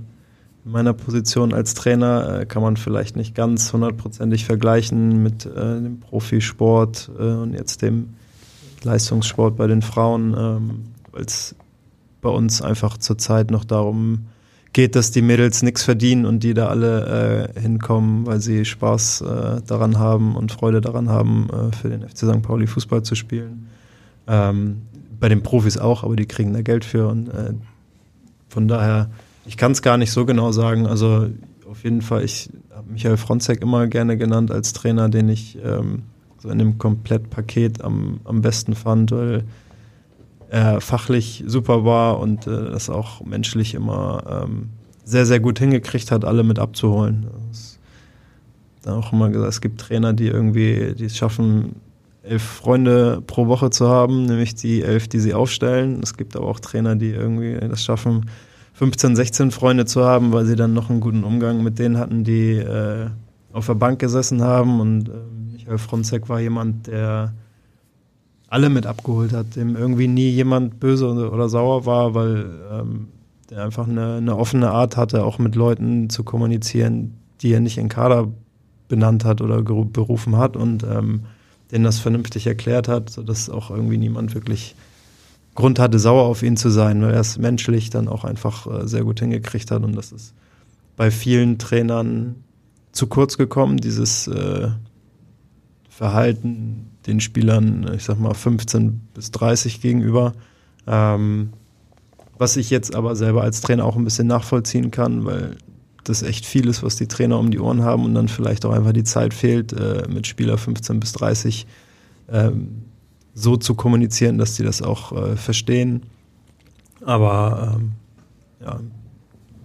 meiner Position als Trainer äh, kann man vielleicht nicht ganz hundertprozentig vergleichen mit äh, dem Profisport äh, und jetzt dem Leistungssport bei den Frauen, ähm, weil es bei uns einfach zurzeit noch darum geht, dass die Mädels nichts verdienen und die da alle äh, hinkommen, weil sie Spaß äh, daran haben und Freude daran haben, äh, für den FC St. Pauli Fußball zu spielen. Ähm, bei den Profis auch, aber die kriegen da Geld für und äh, von daher, ich kann es gar nicht so genau sagen. Also auf jeden Fall, ich habe Michael Fronzek immer gerne genannt als Trainer, den ich ähm, so in dem Komplettpaket am, am besten fand, weil er fachlich super war und äh, das auch menschlich immer ähm, sehr, sehr gut hingekriegt hat, alle mit abzuholen. Das, dann auch immer gesagt, es gibt Trainer, die irgendwie, die es schaffen, elf Freunde pro Woche zu haben, nämlich die elf, die sie aufstellen. Es gibt aber auch Trainer, die irgendwie das schaffen, 15, 16 Freunde zu haben, weil sie dann noch einen guten Umgang mit denen hatten, die äh, auf der Bank gesessen haben. Und äh, Michael Fronzek war jemand, der alle mit abgeholt hat, dem irgendwie nie jemand böse oder sauer war, weil ähm, der einfach eine, eine offene Art hatte, auch mit Leuten zu kommunizieren, die er nicht in Kader benannt hat oder berufen hat und ähm, denen das vernünftig erklärt hat, sodass auch irgendwie niemand wirklich Grund hatte, sauer auf ihn zu sein, weil er es menschlich dann auch einfach äh, sehr gut hingekriegt hat und das ist bei vielen Trainern zu kurz gekommen, dieses äh, Verhalten den Spielern, ich sag mal, 15 bis 30 gegenüber. Ähm, was ich jetzt aber selber als Trainer auch ein bisschen nachvollziehen kann, weil das echt viel ist, was die Trainer um die Ohren haben und dann vielleicht auch einfach die Zeit fehlt, äh, mit Spieler 15 bis 30 ähm, so zu kommunizieren, dass die das auch äh, verstehen. Aber ähm, ja,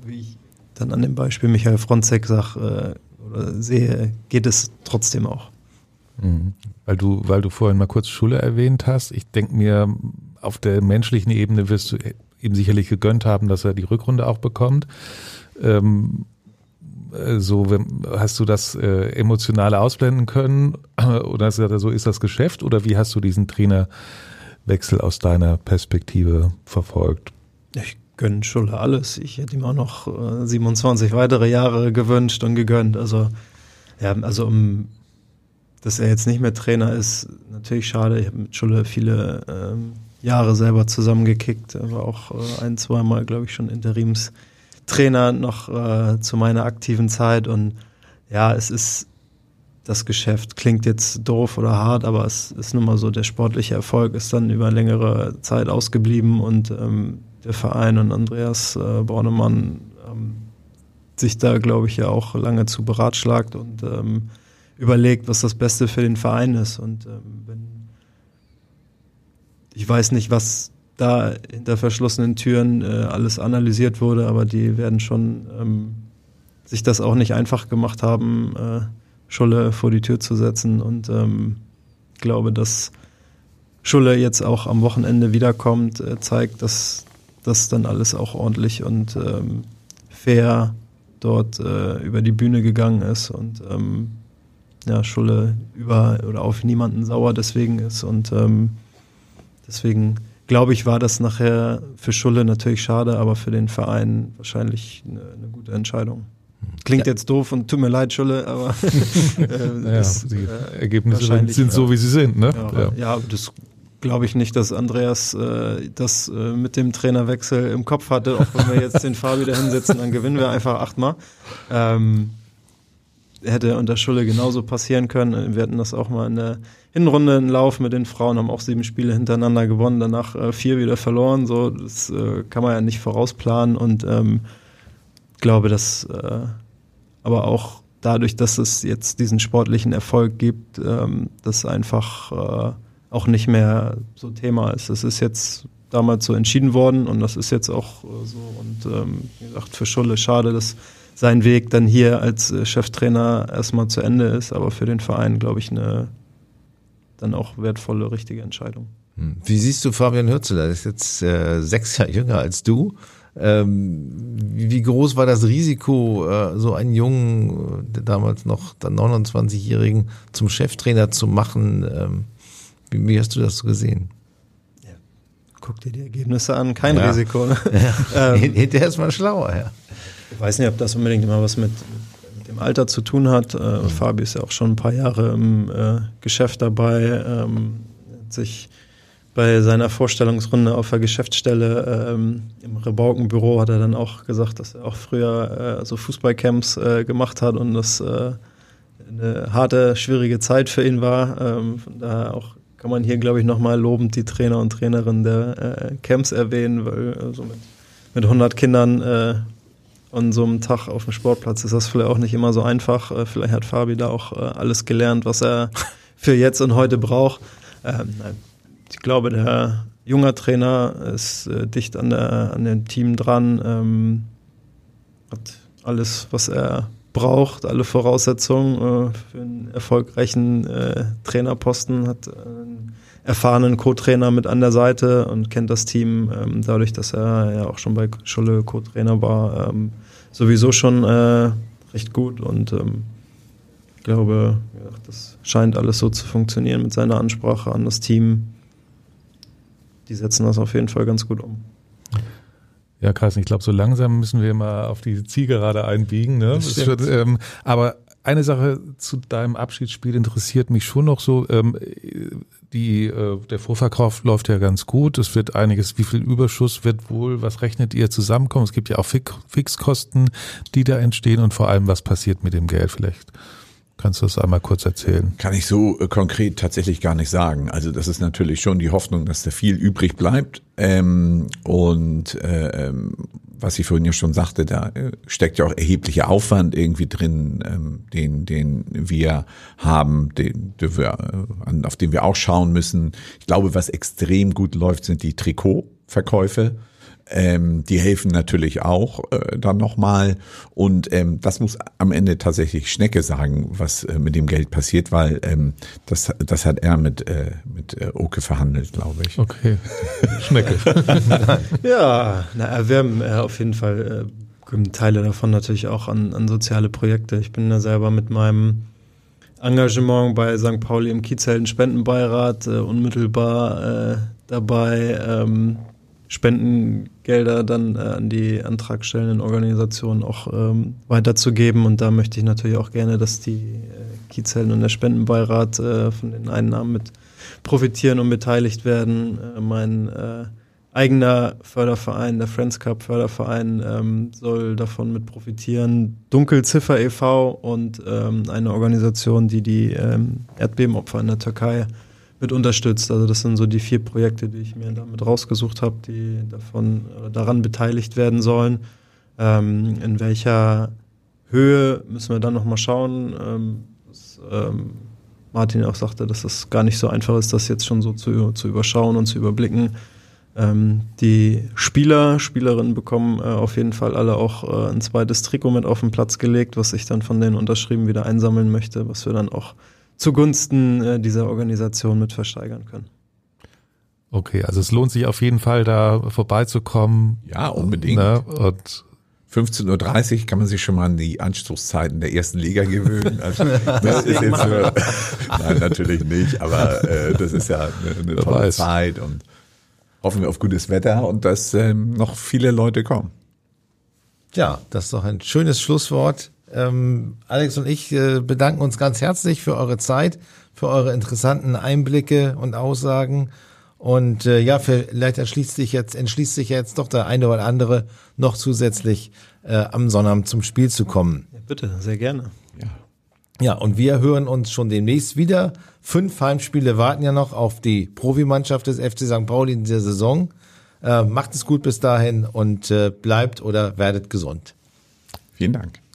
wie ich dann an dem Beispiel Michael Fronzek sag, äh, oder sehe, geht es trotzdem auch. Mhm. Weil du, weil du vorhin mal kurz Schule erwähnt hast, ich denke mir, auf der menschlichen Ebene wirst du ihm sicherlich gegönnt haben, dass er die Rückrunde auch bekommt. Ähm, äh, so hast du das äh, emotionale ausblenden können oder hast du gesagt, so ist das Geschäft oder wie hast du diesen Trainerwechsel aus deiner Perspektive verfolgt? Ich gönne Schulle alles. Ich hätte ihm auch noch äh, 27 weitere Jahre gewünscht und gegönnt. Also ja, also um dass er jetzt nicht mehr Trainer ist, natürlich schade. Ich habe mit Schulle viele ähm, Jahre selber zusammengekickt. War auch äh, ein, zweimal, glaube ich, schon Interimstrainer noch äh, zu meiner aktiven Zeit. Und ja, es ist das Geschäft. Klingt jetzt doof oder hart, aber es ist nun mal so, der sportliche Erfolg ist dann über längere Zeit ausgeblieben und ähm, der Verein und Andreas äh, Bornemann ähm, sich da, glaube ich, ja auch lange zu beratschlagt und ähm, überlegt, was das Beste für den Verein ist. Und ähm, wenn ich weiß nicht, was da hinter verschlossenen Türen äh, alles analysiert wurde, aber die werden schon ähm, sich das auch nicht einfach gemacht haben, äh, Schulle vor die Tür zu setzen. Und ähm, ich glaube, dass Schulle jetzt auch am Wochenende wiederkommt, äh, zeigt, dass das dann alles auch ordentlich und ähm, fair dort äh, über die Bühne gegangen ist und ähm, ja, Schulle über oder auf niemanden sauer deswegen ist. Und ähm, deswegen glaube ich, war das nachher für Schulle natürlich schade, aber für den Verein wahrscheinlich eine, eine gute Entscheidung. Klingt ja. jetzt doof und tut mir leid, Schulle, aber äh, naja, ist, die äh, Ergebnisse sind so, wie sie sind. Ne? Ja, ja. ja das glaube ich nicht, dass Andreas äh, das äh, mit dem Trainerwechsel im Kopf hatte. Auch wenn wir jetzt den Fabi da hinsetzen, dann gewinnen wir einfach achtmal. Ähm, hätte unter Schulle genauso passieren können. Wir hatten das auch mal in der Hinrunde einen Lauf mit den Frauen, haben auch sieben Spiele hintereinander gewonnen, danach äh, vier wieder verloren. So, das äh, kann man ja nicht vorausplanen und ähm, glaube, dass äh, aber auch dadurch, dass es jetzt diesen sportlichen Erfolg gibt, ähm, das einfach äh, auch nicht mehr so Thema ist. Es ist jetzt damals so entschieden worden und das ist jetzt auch äh, so und ähm, wie gesagt, für Schulle schade, dass sein Weg dann hier als äh, Cheftrainer erstmal zu Ende ist, aber für den Verein, glaube ich, eine dann auch wertvolle, richtige Entscheidung. Hm. Wie siehst du Fabian Hürzeler? Der ist jetzt äh, sechs Jahre jünger als du. Ähm, wie groß war das Risiko, äh, so einen jungen, äh, damals noch dann 29-Jährigen zum Cheftrainer zu machen? Ähm, wie, wie, hast du das gesehen? Ja. Guck dir die Ergebnisse an, kein ja. Risiko. Ne? Ja. ähm, Hinterher ist man schlauer, ja. Ich weiß nicht, ob das unbedingt immer was mit, dem Alter zu tun hat. Äh, mhm. Fabi ist ja auch schon ein paar Jahre im äh, Geschäft dabei, ähm, hat sich bei seiner Vorstellungsrunde auf der Geschäftsstelle ähm, im Rebaukenbüro hat er dann auch gesagt, dass er auch früher äh, so Fußballcamps äh, gemacht hat und das äh, eine harte, schwierige Zeit für ihn war. Ähm, von daher auch kann man hier, glaube ich, nochmal lobend die Trainer und Trainerinnen der äh, Camps erwähnen, weil also mit, mit 100 Kindern äh, an so einem Tag auf dem Sportplatz ist das vielleicht auch nicht immer so einfach. Äh, vielleicht hat Fabi da auch äh, alles gelernt, was er für jetzt und heute braucht. Ähm, ich glaube, der junge Trainer ist äh, dicht an, der, an dem Team dran, ähm, hat alles, was er braucht, alle Voraussetzungen für einen erfolgreichen Trainerposten, hat einen erfahrenen Co-Trainer mit an der Seite und kennt das Team ähm, dadurch, dass er ja auch schon bei Schulle Co-Trainer war, ähm, sowieso schon äh, recht gut und ähm, ich glaube, das scheint alles so zu funktionieren mit seiner Ansprache an das Team die setzen das auf jeden Fall ganz gut um. Ja, Carsten, ich glaube, so langsam müssen wir mal auf die Zielgerade einbiegen. Ne? Wird, ähm, aber eine Sache zu deinem Abschiedsspiel interessiert mich schon noch so. Ähm, die, äh, der Vorverkauf läuft ja ganz gut. Es wird einiges, wie viel Überschuss wird wohl, was rechnet ihr zusammenkommen? Es gibt ja auch Fixkosten, die da entstehen und vor allem, was passiert mit dem Geld vielleicht? Kannst du das einmal kurz erzählen? Kann ich so äh, konkret tatsächlich gar nicht sagen. Also das ist natürlich schon die Hoffnung, dass da viel übrig bleibt. Ähm, und äh, ähm, was ich vorhin ja schon sagte, da äh, steckt ja auch erheblicher Aufwand irgendwie drin, ähm, den, den wir haben, den, den wir, äh, auf den wir auch schauen müssen. Ich glaube, was extrem gut läuft, sind die Trikotverkäufe. Ähm, die helfen natürlich auch äh, dann nochmal. Und ähm, das muss am Ende tatsächlich Schnecke sagen, was äh, mit dem Geld passiert, weil ähm, das, das hat er mit, äh, mit äh, Oke verhandelt, glaube ich. Okay. Schnecke. ja, na, wir haben äh, auf jeden Fall äh, Teile davon natürlich auch an, an soziale Projekte. Ich bin ja selber mit meinem Engagement bei St. Pauli im Kiezhelden Spendenbeirat äh, unmittelbar äh, dabei. Ähm, Spendengelder dann äh, an die antragstellenden Organisationen auch ähm, weiterzugeben. Und da möchte ich natürlich auch gerne, dass die äh, Kiezhelden und der Spendenbeirat äh, von den Einnahmen mit profitieren und beteiligt werden. Äh, mein äh, eigener Förderverein, der Friends Cup Förderverein, ähm, soll davon mit profitieren. Dunkelziffer e.V. und ähm, eine Organisation, die die ähm, Erdbebenopfer in der Türkei mit unterstützt. Also das sind so die vier Projekte, die ich mir damit rausgesucht habe, die davon oder daran beteiligt werden sollen. Ähm, in welcher Höhe müssen wir dann nochmal schauen. Ähm, dass, ähm, Martin auch sagte, dass es gar nicht so einfach ist, das jetzt schon so zu, zu überschauen und zu überblicken. Ähm, die Spieler, Spielerinnen bekommen äh, auf jeden Fall alle auch äh, ein zweites Trikot mit auf den Platz gelegt, was ich dann von denen unterschrieben wieder einsammeln möchte, was wir dann auch zugunsten äh, dieser Organisation mit versteigern können. Okay, also es lohnt sich auf jeden Fall da vorbeizukommen. Ja, unbedingt. Ne? Und 15.30 Uhr kann man sich schon mal an die Anstoßzeiten der ersten Liga gewöhnen. Also, das ist jetzt nur, nein, natürlich nicht, aber äh, das ist ja eine, eine tolle weiß. Zeit und hoffen wir auf gutes Wetter und dass ähm, noch viele Leute kommen. Ja, das ist doch ein schönes Schlusswort. Ähm, Alex und ich äh, bedanken uns ganz herzlich für eure Zeit, für eure interessanten Einblicke und Aussagen. Und äh, ja, vielleicht entschließt sich jetzt, entschließt sich jetzt doch der eine oder andere noch zusätzlich äh, am Sonnabend zum Spiel zu kommen. Ja, bitte, sehr gerne. Ja. Ja, und wir hören uns schon demnächst wieder. Fünf Heimspiele warten ja noch auf die Profimannschaft des FC St. Pauli in dieser Saison. Äh, macht es gut bis dahin und äh, bleibt oder werdet gesund. Vielen Dank.